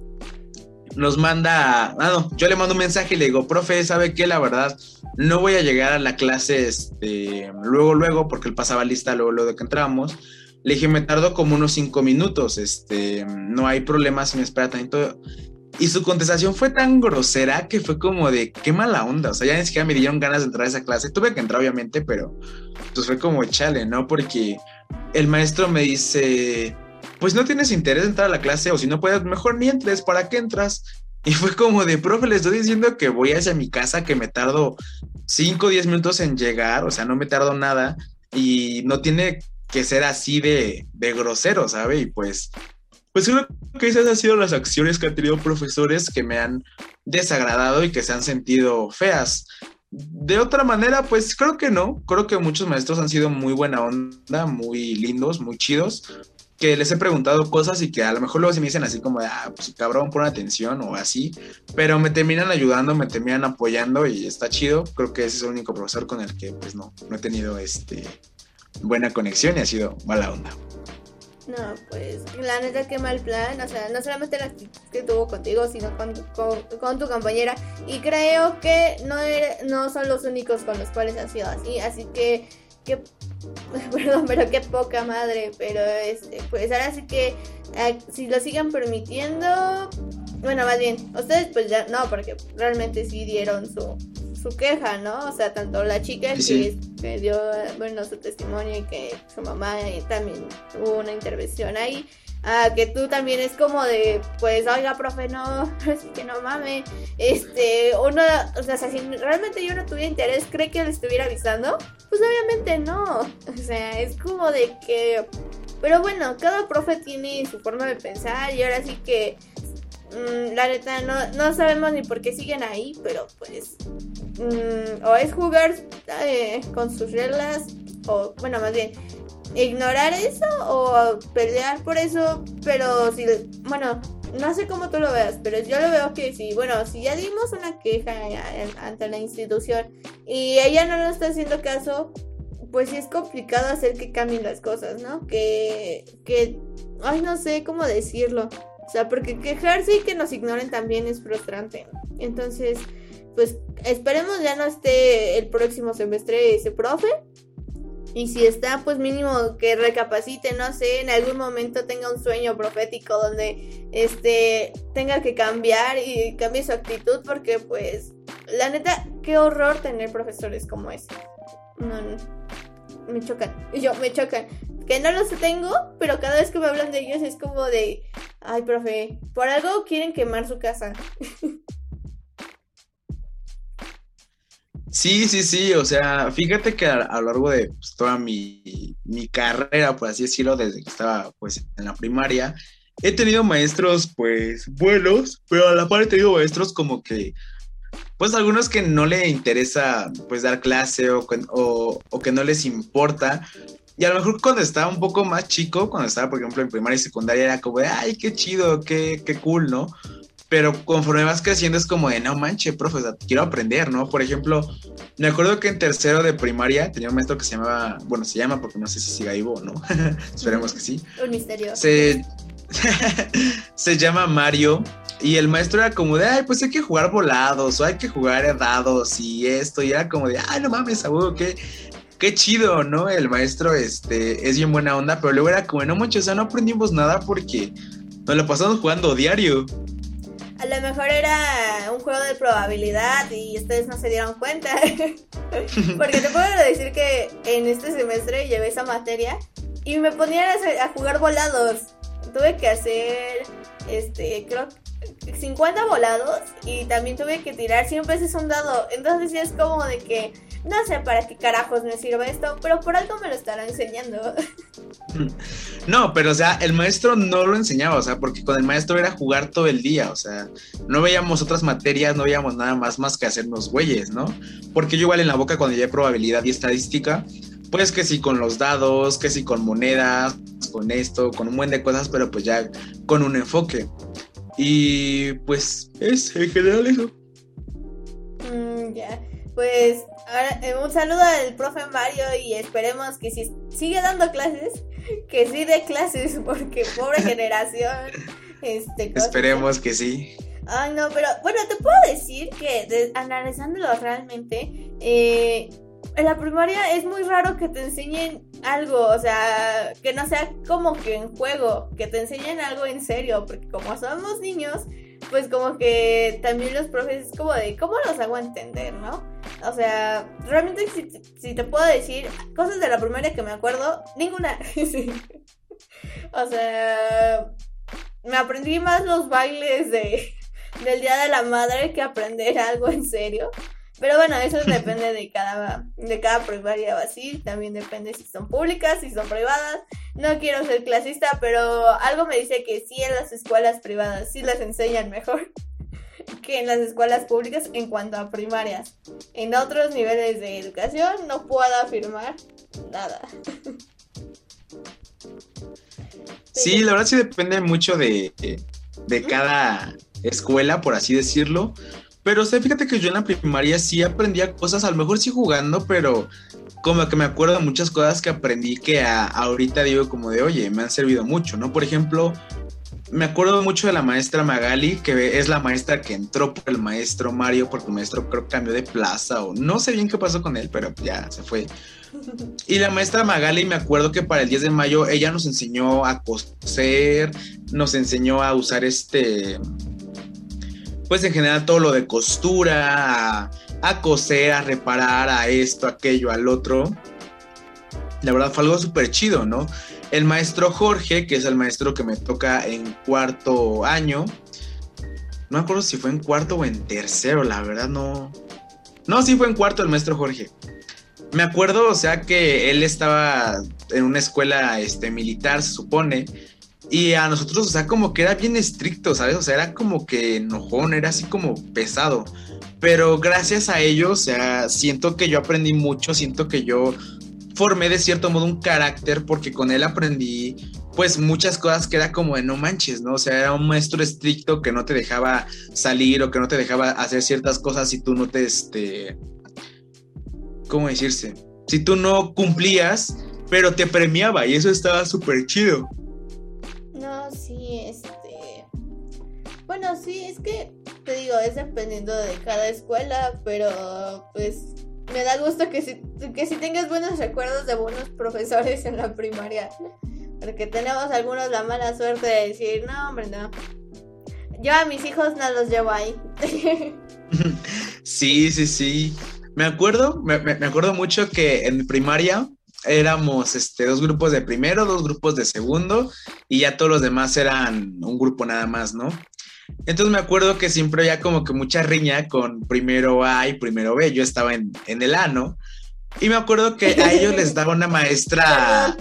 Nos manda... Ah, no, yo le mando un mensaje y le digo, profe, ¿sabe qué? La verdad, no voy a llegar a la clase este, luego, luego, porque él pasaba lista luego, luego de que entramos. Le dije, me tardo como unos cinco minutos, este, no hay problema si me espera tanto. Y su contestación fue tan grosera que fue como de qué mala onda. O sea, ya ni siquiera me dieron ganas de entrar a esa clase. Tuve que entrar, obviamente, pero pues fue como chale, ¿no? Porque el maestro me dice, pues no tienes interés en entrar a la clase o si no puedes, mejor ni entres, ¿para qué entras? Y fue como de, profe, le estoy diciendo que voy hacia mi casa, que me tardo 5 o 10 minutos en llegar, o sea, no me tardo nada y no tiene que ser así de, de grosero, ¿sabe? Y pues pues creo que esas han sido las acciones que han tenido profesores que me han desagradado y que se han sentido feas. De otra manera, pues creo que no. Creo que muchos maestros han sido muy buena onda, muy lindos, muy chidos. Que les he preguntado cosas y que a lo mejor luego se me dicen así como ah, pues cabrón, pon atención o así. Pero me terminan ayudando, me terminan apoyando y está chido. Creo que ese es el único profesor con el que, pues no, no he tenido este, buena conexión y ha sido mala onda. No, pues la neta qué mal plan, o sea, no solamente la que tuvo contigo, sino con, con, tu compañera. Y creo que no, no son los únicos con los cuales ha sido así, así que, que perdón, pero qué poca madre, pero este, pues ahora sí que eh, si lo sigan permitiendo, bueno, más bien, ustedes pues ya, no, porque realmente sí dieron su, su queja, ¿no? O sea, tanto la chica que, dio, bueno, su testimonio y que su mamá también tuvo una intervención ahí, a que tú también es como de, pues, oiga, profe, no, es que no mames, este, uno, o sea, si realmente yo no tuviera interés, ¿cree que le estuviera avisando? Pues obviamente no, o sea, es como de que... Pero bueno, cada profe tiene su forma de pensar y ahora sí que Mm, la neta, no, no sabemos ni por qué siguen ahí, pero pues. Mm, o es jugar eh, con sus reglas, o bueno, más bien, ignorar eso o pelear por eso, pero si. Bueno, no sé cómo tú lo veas, pero yo lo veo que si, bueno, si ya dimos una queja ante la institución y ella no nos está haciendo caso, pues sí es complicado hacer que cambien las cosas, ¿no? Que, que, ay, no sé cómo decirlo. O sea, porque quejarse y que nos ignoren también es frustrante. Entonces, pues esperemos ya no esté el próximo semestre ese profe. Y si está, pues mínimo que recapacite, no sé, en algún momento tenga un sueño profético donde este tenga que cambiar y cambie su actitud porque pues la neta, qué horror tener profesores como ese. No, no, me chocan. Y yo, me chocan que no los tengo, pero cada vez que me hablan de ellos es como de, ay, profe, por algo quieren quemar su casa. Sí, sí, sí, o sea, fíjate que a, lo largo de pues, toda mi, mi, carrera, por así decirlo, desde que estaba pues en la primaria, he tenido maestros pues buenos, pero a la par he tenido maestros como que, pues algunos que no le interesa pues dar clase o, o, o que no les importa, y a lo mejor cuando estaba un poco más chico, cuando estaba, por ejemplo, en primaria y secundaria, era como de, ay, qué chido, qué, qué cool, ¿no? Pero conforme vas creciendo es como de, no manches, profe, quiero aprender, ¿no? Por ejemplo, me acuerdo que en tercero de primaria tenía un maestro que se llamaba, bueno, se llama porque no sé si siga vivo o no, esperemos que sí. Un misterio. Se, se llama Mario Y el maestro era como de, ay, pues hay que jugar volados o hay que jugar dados y esto. Y era como de, ay, no mames, abuelo, qué, qué chido, ¿no? El maestro este, es bien buena onda, pero luego era como, no manches, o sea, no aprendimos nada porque nos lo pasamos jugando diario. A lo mejor era un juego de probabilidad y ustedes no se dieron cuenta. porque te puedo decir que en este semestre llevé esa materia y me ponían a, jugar volados. Tuve que hacer, este, creo 50 volados y también tuve que tirar 100 veces un dado. Entonces es como de que no sé para qué carajos me sirve esto, pero por algo me lo estará enseñando. No, pero o sea, el maestro no lo enseñaba, o sea, porque con el maestro era jugar todo el día, o sea, no veíamos otras materias, no veíamos nada más más que hacernos güeyes, ¿no? Porque yo igual en la boca cuando llevé probabilidad y estadística, pues que sí con los dados, que sí con monedas, con esto, con un buen de cosas, pero pues ya con un enfoque. Y pues es en general eso. Mm, ya, pues ahora, eh, un saludo al profe Mario y esperemos que si sigue dando clases, que sí dé clases, porque pobre generación. Este, Esperemos que sí. Ay, no, pero bueno, te puedo decir que analizándolo realmente, eh, en la primaria es muy raro que te enseñen algo, o sea, que no sea como que en juego, que te enseñen algo en serio, porque como somos niños, pues como que también los profes es como de, ¿cómo los hago entender, no? O sea, realmente si, te puedo decir cosas de la primaria que me acuerdo, ninguna. O sea, me aprendí más los bailes de, del Día de la Madre que aprender algo en serio. Pero bueno, eso depende de cada, de cada primaria o así. También depende si son públicas, si son privadas. No quiero ser clasista, pero algo me dice que sí en las escuelas privadas sí las enseñan mejor que en las escuelas públicas en cuanto a primarias. En otros niveles de educación no puedo afirmar nada. Sí, la verdad sí depende mucho de, de cada escuela, por así decirlo. Pero, o fíjate que yo en la primaria sí aprendía cosas, a lo mejor sí jugando, pero como que me acuerdo de muchas cosas que aprendí que ahorita digo como de, oye, me han servido mucho, ¿no? Por ejemplo, me acuerdo mucho de la maestra Magali, que es la maestra que entró por el maestro Mario, porque el maestro creo que cambió de plaza o no sé bien qué pasó con él, pero ya se fue. Y la maestra Magali, me acuerdo que para el 10 de mayo ella nos enseñó a coser, nos enseñó a usar este pues en general todo lo de costura, a, coser, a reparar, a esto, aquello, al otro. La verdad fue algo súper chido, ¿no? El maestro Jorge, que es el maestro que me toca en cuarto año, no me acuerdo si fue en cuarto o en tercero, la verdad no. No, sí fue en cuarto el maestro Jorge. Me acuerdo, o sea, que él estaba en una escuela este, militar, se supone, y a nosotros, o sea, como que era bien estricto, ¿sabes? O sea, era como que enojón, era así como pesado. Pero gracias a ello, o sea, siento que yo aprendí mucho, siento que yo formé de cierto modo un carácter porque con él aprendí pues muchas cosas que era como de no manches, ¿no? O sea, era un maestro estricto que no te dejaba salir o que no te dejaba hacer ciertas cosas si tú no te, este, ¿cómo decirse? Si tú no cumplías, pero te premiaba y eso estaba súper chido Bueno, sí, es que, te digo, es dependiendo de cada escuela, pero pues me da gusto que si, que si tengas buenos recuerdos de buenos profesores en la primaria. Porque tenemos algunos la mala suerte de decir, no, hombre, no. Yo a mis hijos no los llevo ahí. sí, sí, sí. Me acuerdo, me, me acuerdo mucho que en primaria éramos este, dos grupos de primero, dos grupos de segundo y ya todos los demás eran un grupo nada más, ¿no? Entonces me acuerdo que siempre había como que mucha riña con primero A y primero B. Yo estaba en, en el A, ¿no? Y me acuerdo que a ellos les daba una maestra.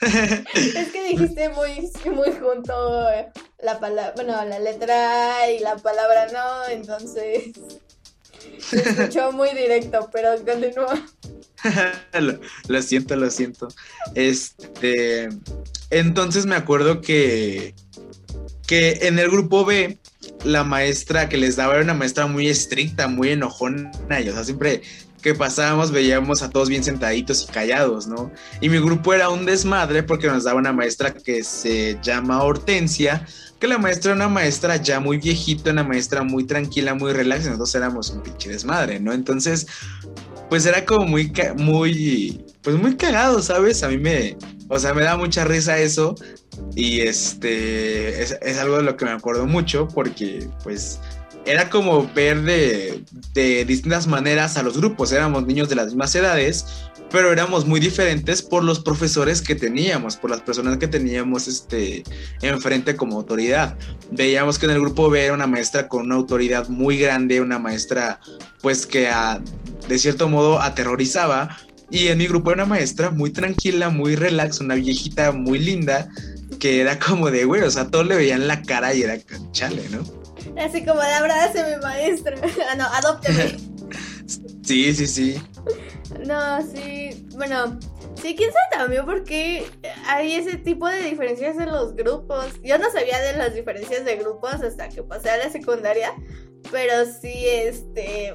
es que dijiste muy, muy junto la palabra, bueno, la letra A y la palabra no, entonces se escuchó muy directo, pero continúa. lo, siento, lo siento. Este, entonces me acuerdo que, que en el grupo B, la maestra que les daba era una maestra muy estricta, muy enojona, y o sea, siempre que pasábamos veíamos a todos bien sentaditos y callados, ¿no? Y mi grupo era un desmadre porque nos daba una maestra que se llama Hortensia, que la maestra era una maestra ya muy viejita, una maestra muy tranquila, muy relax, y nosotros éramos un pinche desmadre, ¿no? Entonces, pues era como muy, muy, pues muy cagado, ¿sabes? A mí me, o sea, me da mucha risa eso y este, es, algo de lo que me acuerdo mucho porque, pues, era como ver de, de, distintas maneras a los grupos. Éramos niños de las mismas edades, pero éramos muy diferentes por los profesores que teníamos, por las personas que teníamos este, enfrente como autoridad. Veíamos que en el grupo B era una maestra con una autoridad muy grande, una maestra pues que a, de cierto modo aterrorizaba. Y en mi grupo era una maestra muy tranquila, muy relax, una viejita muy linda, que era como de, güey, o sea, todos le veían la cara y era chale, ¿no? Así como de abrázame, maestra. ah, no, adópteme. sí, sí, sí. No, sí. Bueno, sí, quién sabe también por qué hay ese tipo de diferencias en los grupos. Yo no sabía de las diferencias de grupos hasta que pasé a la secundaria. Pero sí, este.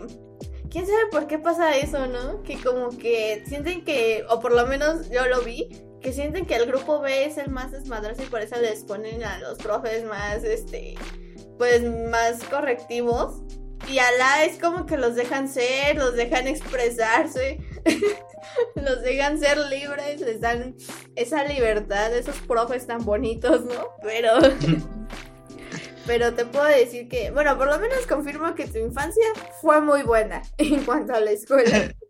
¿Quién sabe por qué pasa eso, no? Que como que sienten que, o por lo menos yo lo vi, que sienten que el grupo B es el más desmadroso y por eso les ponen a los profes más, este, pues más correctivos. Y a la es como que los dejan ser, los dejan expresarse, los dejan ser libres, les dan esa libertad, esos profes tan bonitos, ¿no? Pero... Pero te puedo decir que, bueno, por lo menos confirmo que tu infancia fue muy buena en cuanto a la escuela.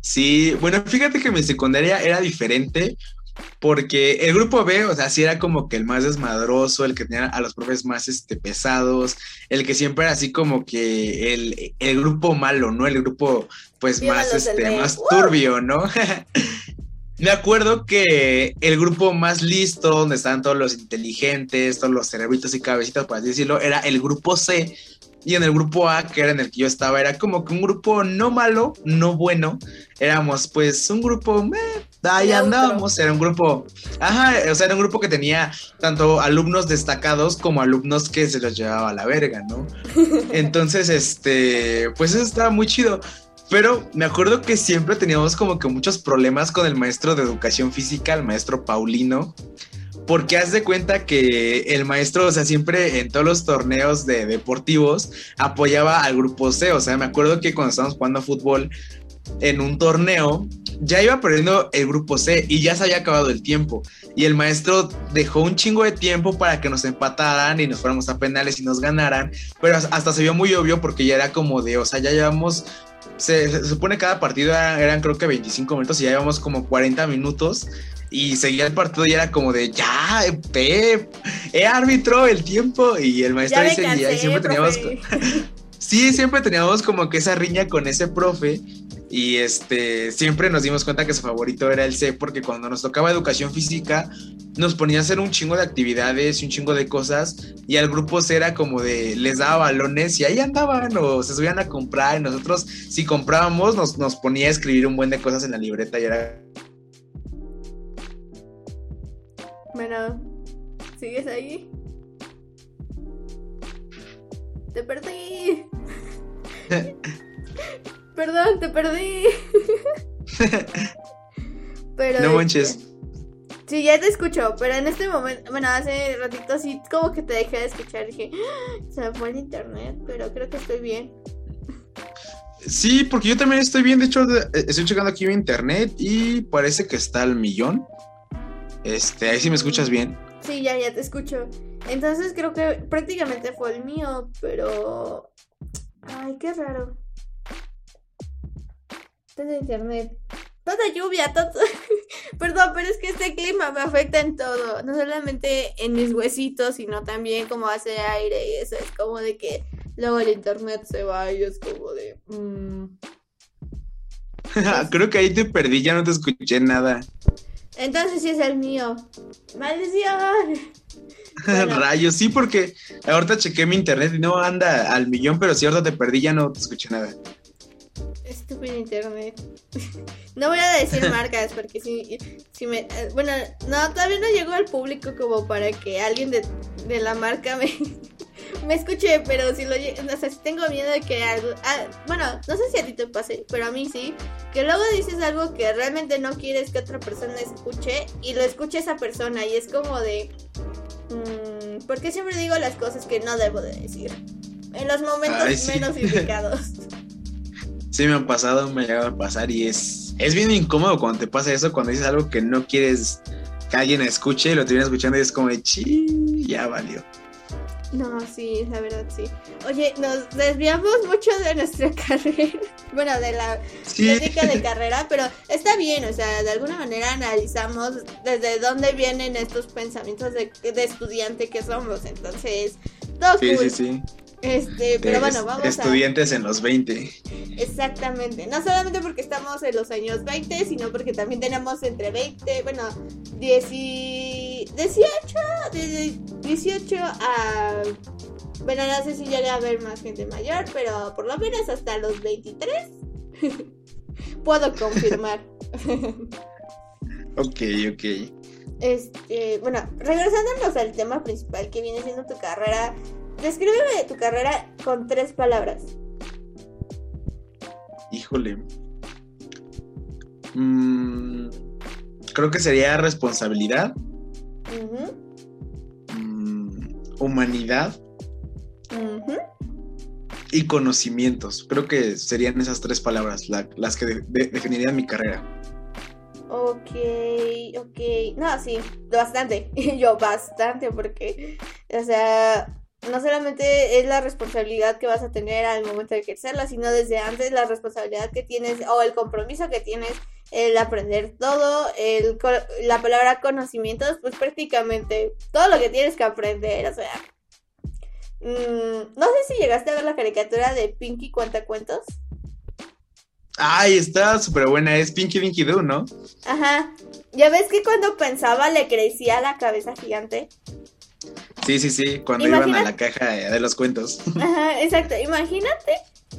Sí, bueno, fíjate que mi secundaria era diferente porque el grupo B, o sea, sí era como que el más desmadroso, el que tenía a los profes más este, pesados, el que siempre era así como que el, el grupo malo, ¿no? El grupo pues más, este, más turbio, ¿no? Me acuerdo que el grupo más listo, donde estaban todos los inteligentes, todos los cerebritos y cabecitas, por así decirlo, era el grupo C. Y en el grupo A, que era en el que yo estaba, era como que un grupo no malo, no bueno. Éramos pues un grupo, ahí andábamos, era un grupo, ajá, o sea, era un grupo que tenía tanto alumnos destacados como alumnos que se los llevaba a la verga, ¿no? Entonces, este, pues eso estaba muy chido. Pero me acuerdo que siempre teníamos como que muchos problemas con el maestro de educación física, el maestro Paulino, porque haz de cuenta que el maestro, o sea, siempre en todos los torneos de deportivos apoyaba al grupo C, o sea, me acuerdo que cuando estábamos jugando fútbol en un torneo, ya iba perdiendo el grupo C y ya se había acabado el tiempo. Y el maestro dejó un chingo de tiempo para que nos empataran y nos fuéramos a penales y nos ganaran, pero hasta se vio muy obvio porque ya era como de, o sea, ya llevamos se, se, supone cada partido eran, eran, creo que 25 minutos y ya llevamos como 40 minutos y seguía el partido y era como de ya, Pep, eh, árbitro, el tiempo y el maestro dice cansé, y siempre teníamos sí, siempre teníamos como que esa riña con ese profe y este siempre nos dimos cuenta que su favorito era el C porque cuando nos tocaba educación física nos ponía a hacer un chingo de actividades y un chingo de cosas y al grupo C era como de les daba balones y ahí andaban o se subían a comprar y nosotros si comprábamos nos, nos ponía a escribir un buen de cosas en la libreta y era bueno ¿sigues ahí? te perdí Perdón, te perdí. Pero. No manches. Sí, ya te escucho, pero en este momento, bueno, hace ratito así como que te dejé de escuchar. Dije, ¡Ah! se me fue el internet, pero creo que estoy bien. Sí, porque yo también estoy bien. De hecho, estoy checando aquí mi internet y parece que está al millón. Este, ahí sí me escuchas bien. Sí, ya, ya te escucho. Entonces creo que prácticamente fue el mío, pero. Ay, qué raro. de internet. Toda lluvia, todo. Perdón, pero es que este clima me afecta en todo. No solamente en mis huesitos, sino también como hace aire y eso. Es como de que luego el internet se va y es como de. Mmm. Creo que ahí te perdí, ya no te escuché nada. Entonces sí es el mío. ¡Maldición! Bueno. Rayos, sí, porque ahorita chequé mi internet y no anda al millón, pero si ahorita te perdí ya no te escuché nada. Estúpido internet. No voy a decir marcas porque si, si me... Bueno, no, todavía no llegó al público como para que alguien de, de la marca me, me escuché, pero si lo o sea, si tengo miedo de que algo, ah, bueno, no sé si a ti te pase, pero a mí sí, que luego dices algo que realmente no quieres que otra persona escuche y lo escuche esa persona y es como de, mmm, ¿por qué siempre digo las cosas que no debo de decir? En los momentos menos indicados. Sí, me han pasado, me ha llegado a pasar y es, es bien incómodo cuando te pasa eso, cuando dices algo que no quieres que alguien escuche y lo termina escuchando y es como de, chi, ya valió. No, sí, la verdad sí. Oye, nos desviamos mucho de nuestra carrera, bueno, de la crítica de carrera, pero está bien, o sea, de alguna manera analizamos desde dónde vienen estos pensamientos de, de estudiante que somos, entonces, todo sí, sí, sí. Este, pero bueno, vamos Estudiantes en los 20. Exactamente. No solamente porque estamos en los años 20, sino porque también tenemos entre 20, bueno, 10 y 18, de 18 a... Bueno, no sé si llega a haber más gente mayor, pero por lo menos hasta los 23 puedo confirmar. ok, ok. Este, bueno, regresándonos al tema principal que viene siendo tu carrera, Descríbeme tu carrera con tres palabras. Híjole. Mm, creo que sería responsabilidad. Mm, humanidad. Y conocimientos. Creo que serían esas tres palabras las que definirían mi carrera. Ok, ok. No, sí, bastante. Yo bastante porque, o sea, no solamente es la responsabilidad que vas a tener al momento de ejercerla, sino desde antes la responsabilidad que tienes o el compromiso que tienes, el aprender todo, el, la palabra conocimientos, pues prácticamente todo lo que tienes que aprender, o sea. Mm, no sé si llegaste a ver la caricatura de Pinky Cuentacuentos. Ay, está súper buena, es Pinky Dinky Doo, ¿no? Ajá. ¿Ya ves que cuando pensaba le crecía la cabeza gigante? Sí, sí, sí, cuando iban a la caja de los cuentos. Ajá, exacto. Imagínate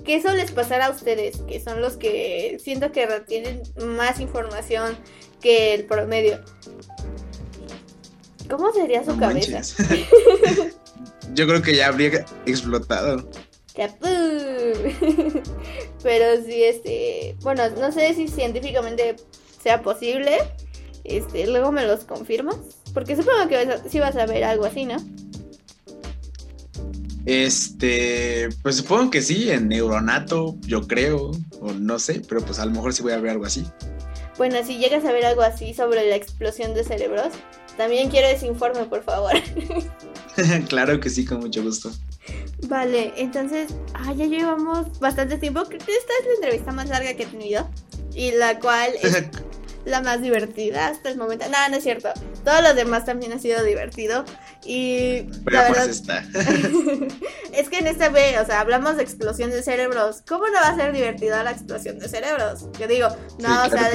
que eso les pasara a ustedes, que son los que siento que tienen más información que el promedio. ¿Cómo sería su cabeza? Yo creo que ya habría explotado. Pero sí, este, bueno, no sé si científicamente sea posible. Este, luego me los confirmas. Porque supongo que sí vas a ver algo así, ¿no? Este, pues supongo que sí, en Neuronato, yo creo, o no sé, pero pues a lo mejor sí voy a ver algo así. Bueno, si llegas a ver algo así sobre la explosión de cerebros, también quiero ese informe, por favor. claro que sí, con mucho gusto. Vale, entonces, ah, ya llevamos bastante tiempo. Creo que esta es la entrevista más larga que he tenido y la cual es la más divertida hasta el momento. No, no es cierto. Todo lo demás también ha sido divertido. Y la verdad, está. es que en este ve, o sea, hablamos de explosión de cerebros. ¿Cómo no va a ser divertida la explosión de cerebros? Yo digo, no, o sea,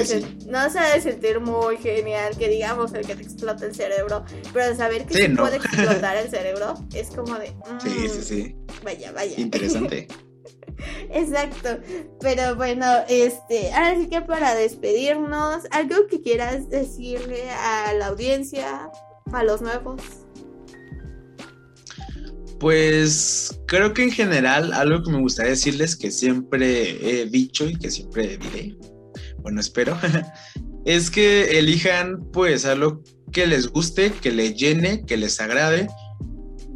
no se ha de sentir muy genial que digamos el que te explota el cerebro, pero saber que se puede explotar el cerebro es como de. sí, sí, sí. Vaya, vaya. Interesante. Exacto. Pero bueno, este, ahora sí que para despedirnos, algo que quieras decirle a la audiencia, a los nuevos. Pues creo que en general algo que me gustaría decirles que siempre he dicho y que siempre diré, bueno, espero, es que elijan pues algo que les guste, que les llene, que les agrade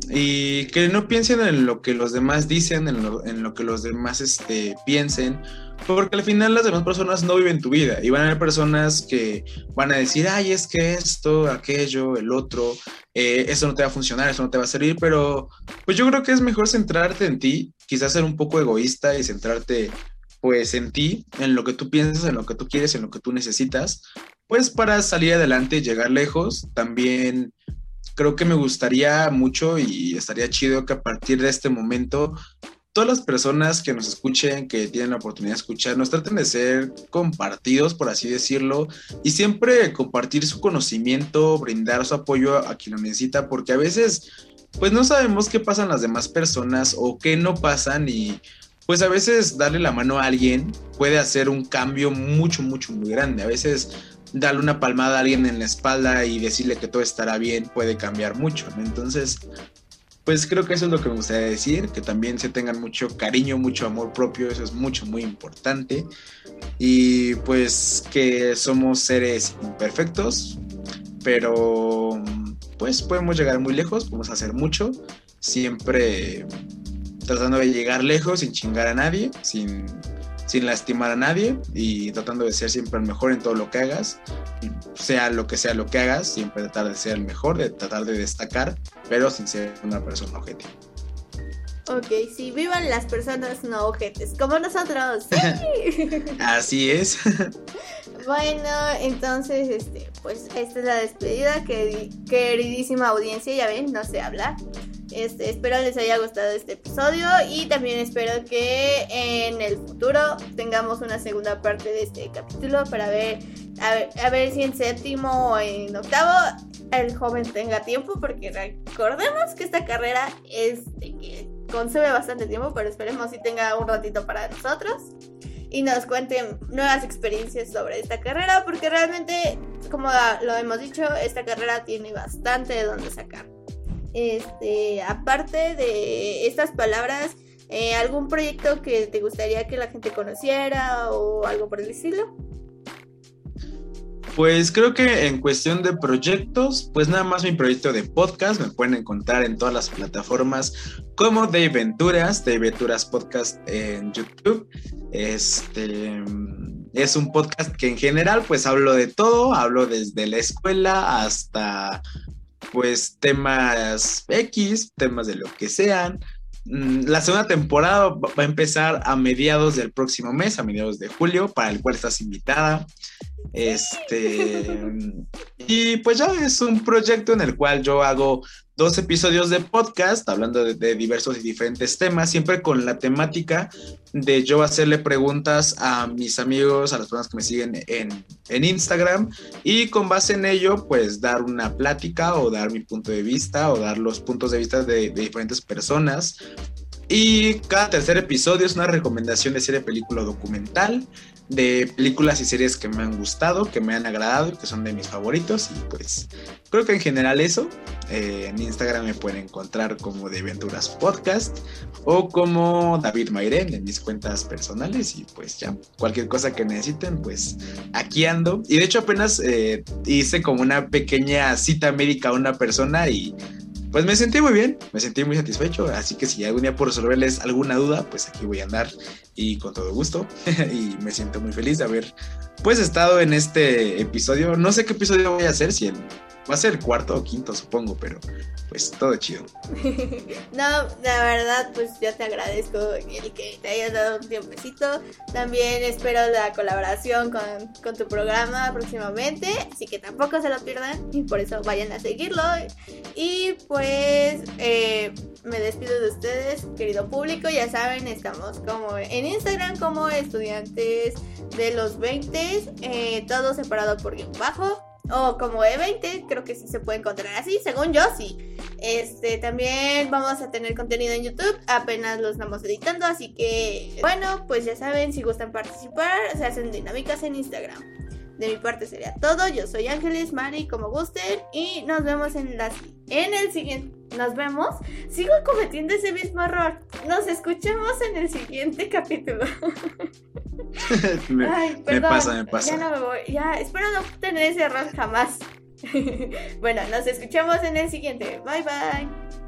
y que no piensen en lo que los demás dicen, en lo, que los demás este, piensen, porque al final las demás personas no viven tu vida y van a haber personas que van a decir, ay, es que esto, aquello, el otro, eh, eso no te va a funcionar, eso no te va a servir, pero pues yo creo que es mejor centrarte en ti, quizás ser un poco egoísta y centrarte pues en ti, en lo que tú piensas, en lo que tú quieres, en lo que tú necesitas, pues para salir adelante y llegar lejos, también creo que me gustaría mucho y estaría chido que a partir de este momento todas las personas que nos escuchen, que tienen la oportunidad de escuchar, nos traten de ser compartidos, por así decirlo, y siempre compartir su conocimiento, brindar su apoyo a, quien lo necesita, porque a veces, pues no sabemos qué pasan las demás personas o qué no pasan y pues a veces darle la mano a alguien puede hacer un cambio mucho, mucho, muy grande. A veces darle una palmada a alguien en la espalda y decirle que todo estará bien puede cambiar mucho. Entonces, pues creo que eso es lo que me gustaría decir, que también se tengan mucho cariño, mucho amor propio, eso es mucho, muy importante. Y pues que somos seres imperfectos, pero pues podemos llegar muy lejos, podemos hacer mucho, siempre tratando de llegar lejos sin chingar a nadie, sin, sin lastimar a nadie y tratando de ser siempre el mejor en todo lo que hagas, sea lo que sea lo que hagas, siempre tratar de ser el mejor, de tratar de destacar, pero sin ser una persona objetiva. Ok, sí, vivan las personas no objetes, como nosotros. Así es. bueno, entonces, este, pues esta es la despedida, que, queridísima audiencia, ya ven, no sé hablar. Este, espero les haya gustado este episodio y también espero que en el futuro tengamos una segunda parte de este capítulo para ver a ver, si en séptimo o en octavo el joven tenga tiempo porque recordemos que esta carrera es de que consume bastante tiempo, pero esperemos si tenga un ratito para nosotros y nos cuenten nuevas experiencias sobre esta carrera porque realmente, como lo hemos dicho, esta carrera tiene bastante de dónde sacar. Este, aparte de estas palabras, eh, ¿algún proyecto que te gustaría que la gente conociera o algo por el estilo? Pues creo que en cuestión de proyectos, pues nada más mi proyecto de podcast me pueden encontrar en todas las plataformas como de Venturas, de Venturas Podcast en YouTube. Este es un podcast que en general pues hablo de todo, hablo desde la escuela hasta pues temas X, temas de lo que sean. Mm, la segunda temporada va a empezar a mediados del próximo mes, a mediados de julio, para el cual estás invitada. Este, y pues ya es un proyecto en el cual yo hago dos episodios de podcast hablando de, diversos y diferentes temas, siempre con la temática de yo hacerle preguntas a mis amigos, a las personas que me siguen en, en Instagram y con base en ello pues dar una plática o dar mi punto de vista o dar los puntos de vista de, diferentes personas. Y cada tercer episodio es una recomendación de serie, película documental de películas y series que me han gustado, que me han agradado, que son de mis favoritos. Y pues creo que en general eso. Eh, en Instagram me pueden encontrar como de Aventuras Podcast o como David Mayren en mis cuentas personales. Y pues ya, cualquier cosa que necesiten, pues aquí ando. Y de hecho apenas eh, hice como una pequeña cita médica a una persona y pues me sentí muy bien, me sentí muy satisfecho, así que si algún día por resolverles alguna duda, pues aquí voy a andar y con todo gusto y me siento muy feliz de haber pues estado en este episodio. No sé qué episodio voy a hacer, si el, va a ser el cuarto o quinto supongo, pero pues todo chido. no, la verdad, pues yo te agradezco el que te hayas dado un tiempecito. También espero la colaboración con, con tu programa próximamente, así que tampoco se lo pierdan y por eso vayan a seguirlo. Y pues eh, me despido de ustedes, querido público. Ya saben, estamos como Instagram como estudiantes de los 20, eh, todo separado por guion bajo o como E20, creo que sí se puede encontrar así, según yo sí. Este, también vamos a tener contenido en YouTube, apenas lo estamos editando, así que bueno, pues ya saben, si gustan participar, se hacen dinámicas en Instagram. De mi parte sería todo, yo soy Ángeles, Mari, como gusten, y nos vemos en, las, en el siguiente... Nos vemos. Sigo cometiendo ese mismo error. Nos escuchamos en el siguiente capítulo. me, Ay, perdón, me pasa, me pasa. Ya no me voy. Ya, espero no tener ese error jamás. bueno, nos escuchamos en el siguiente. Bye bye.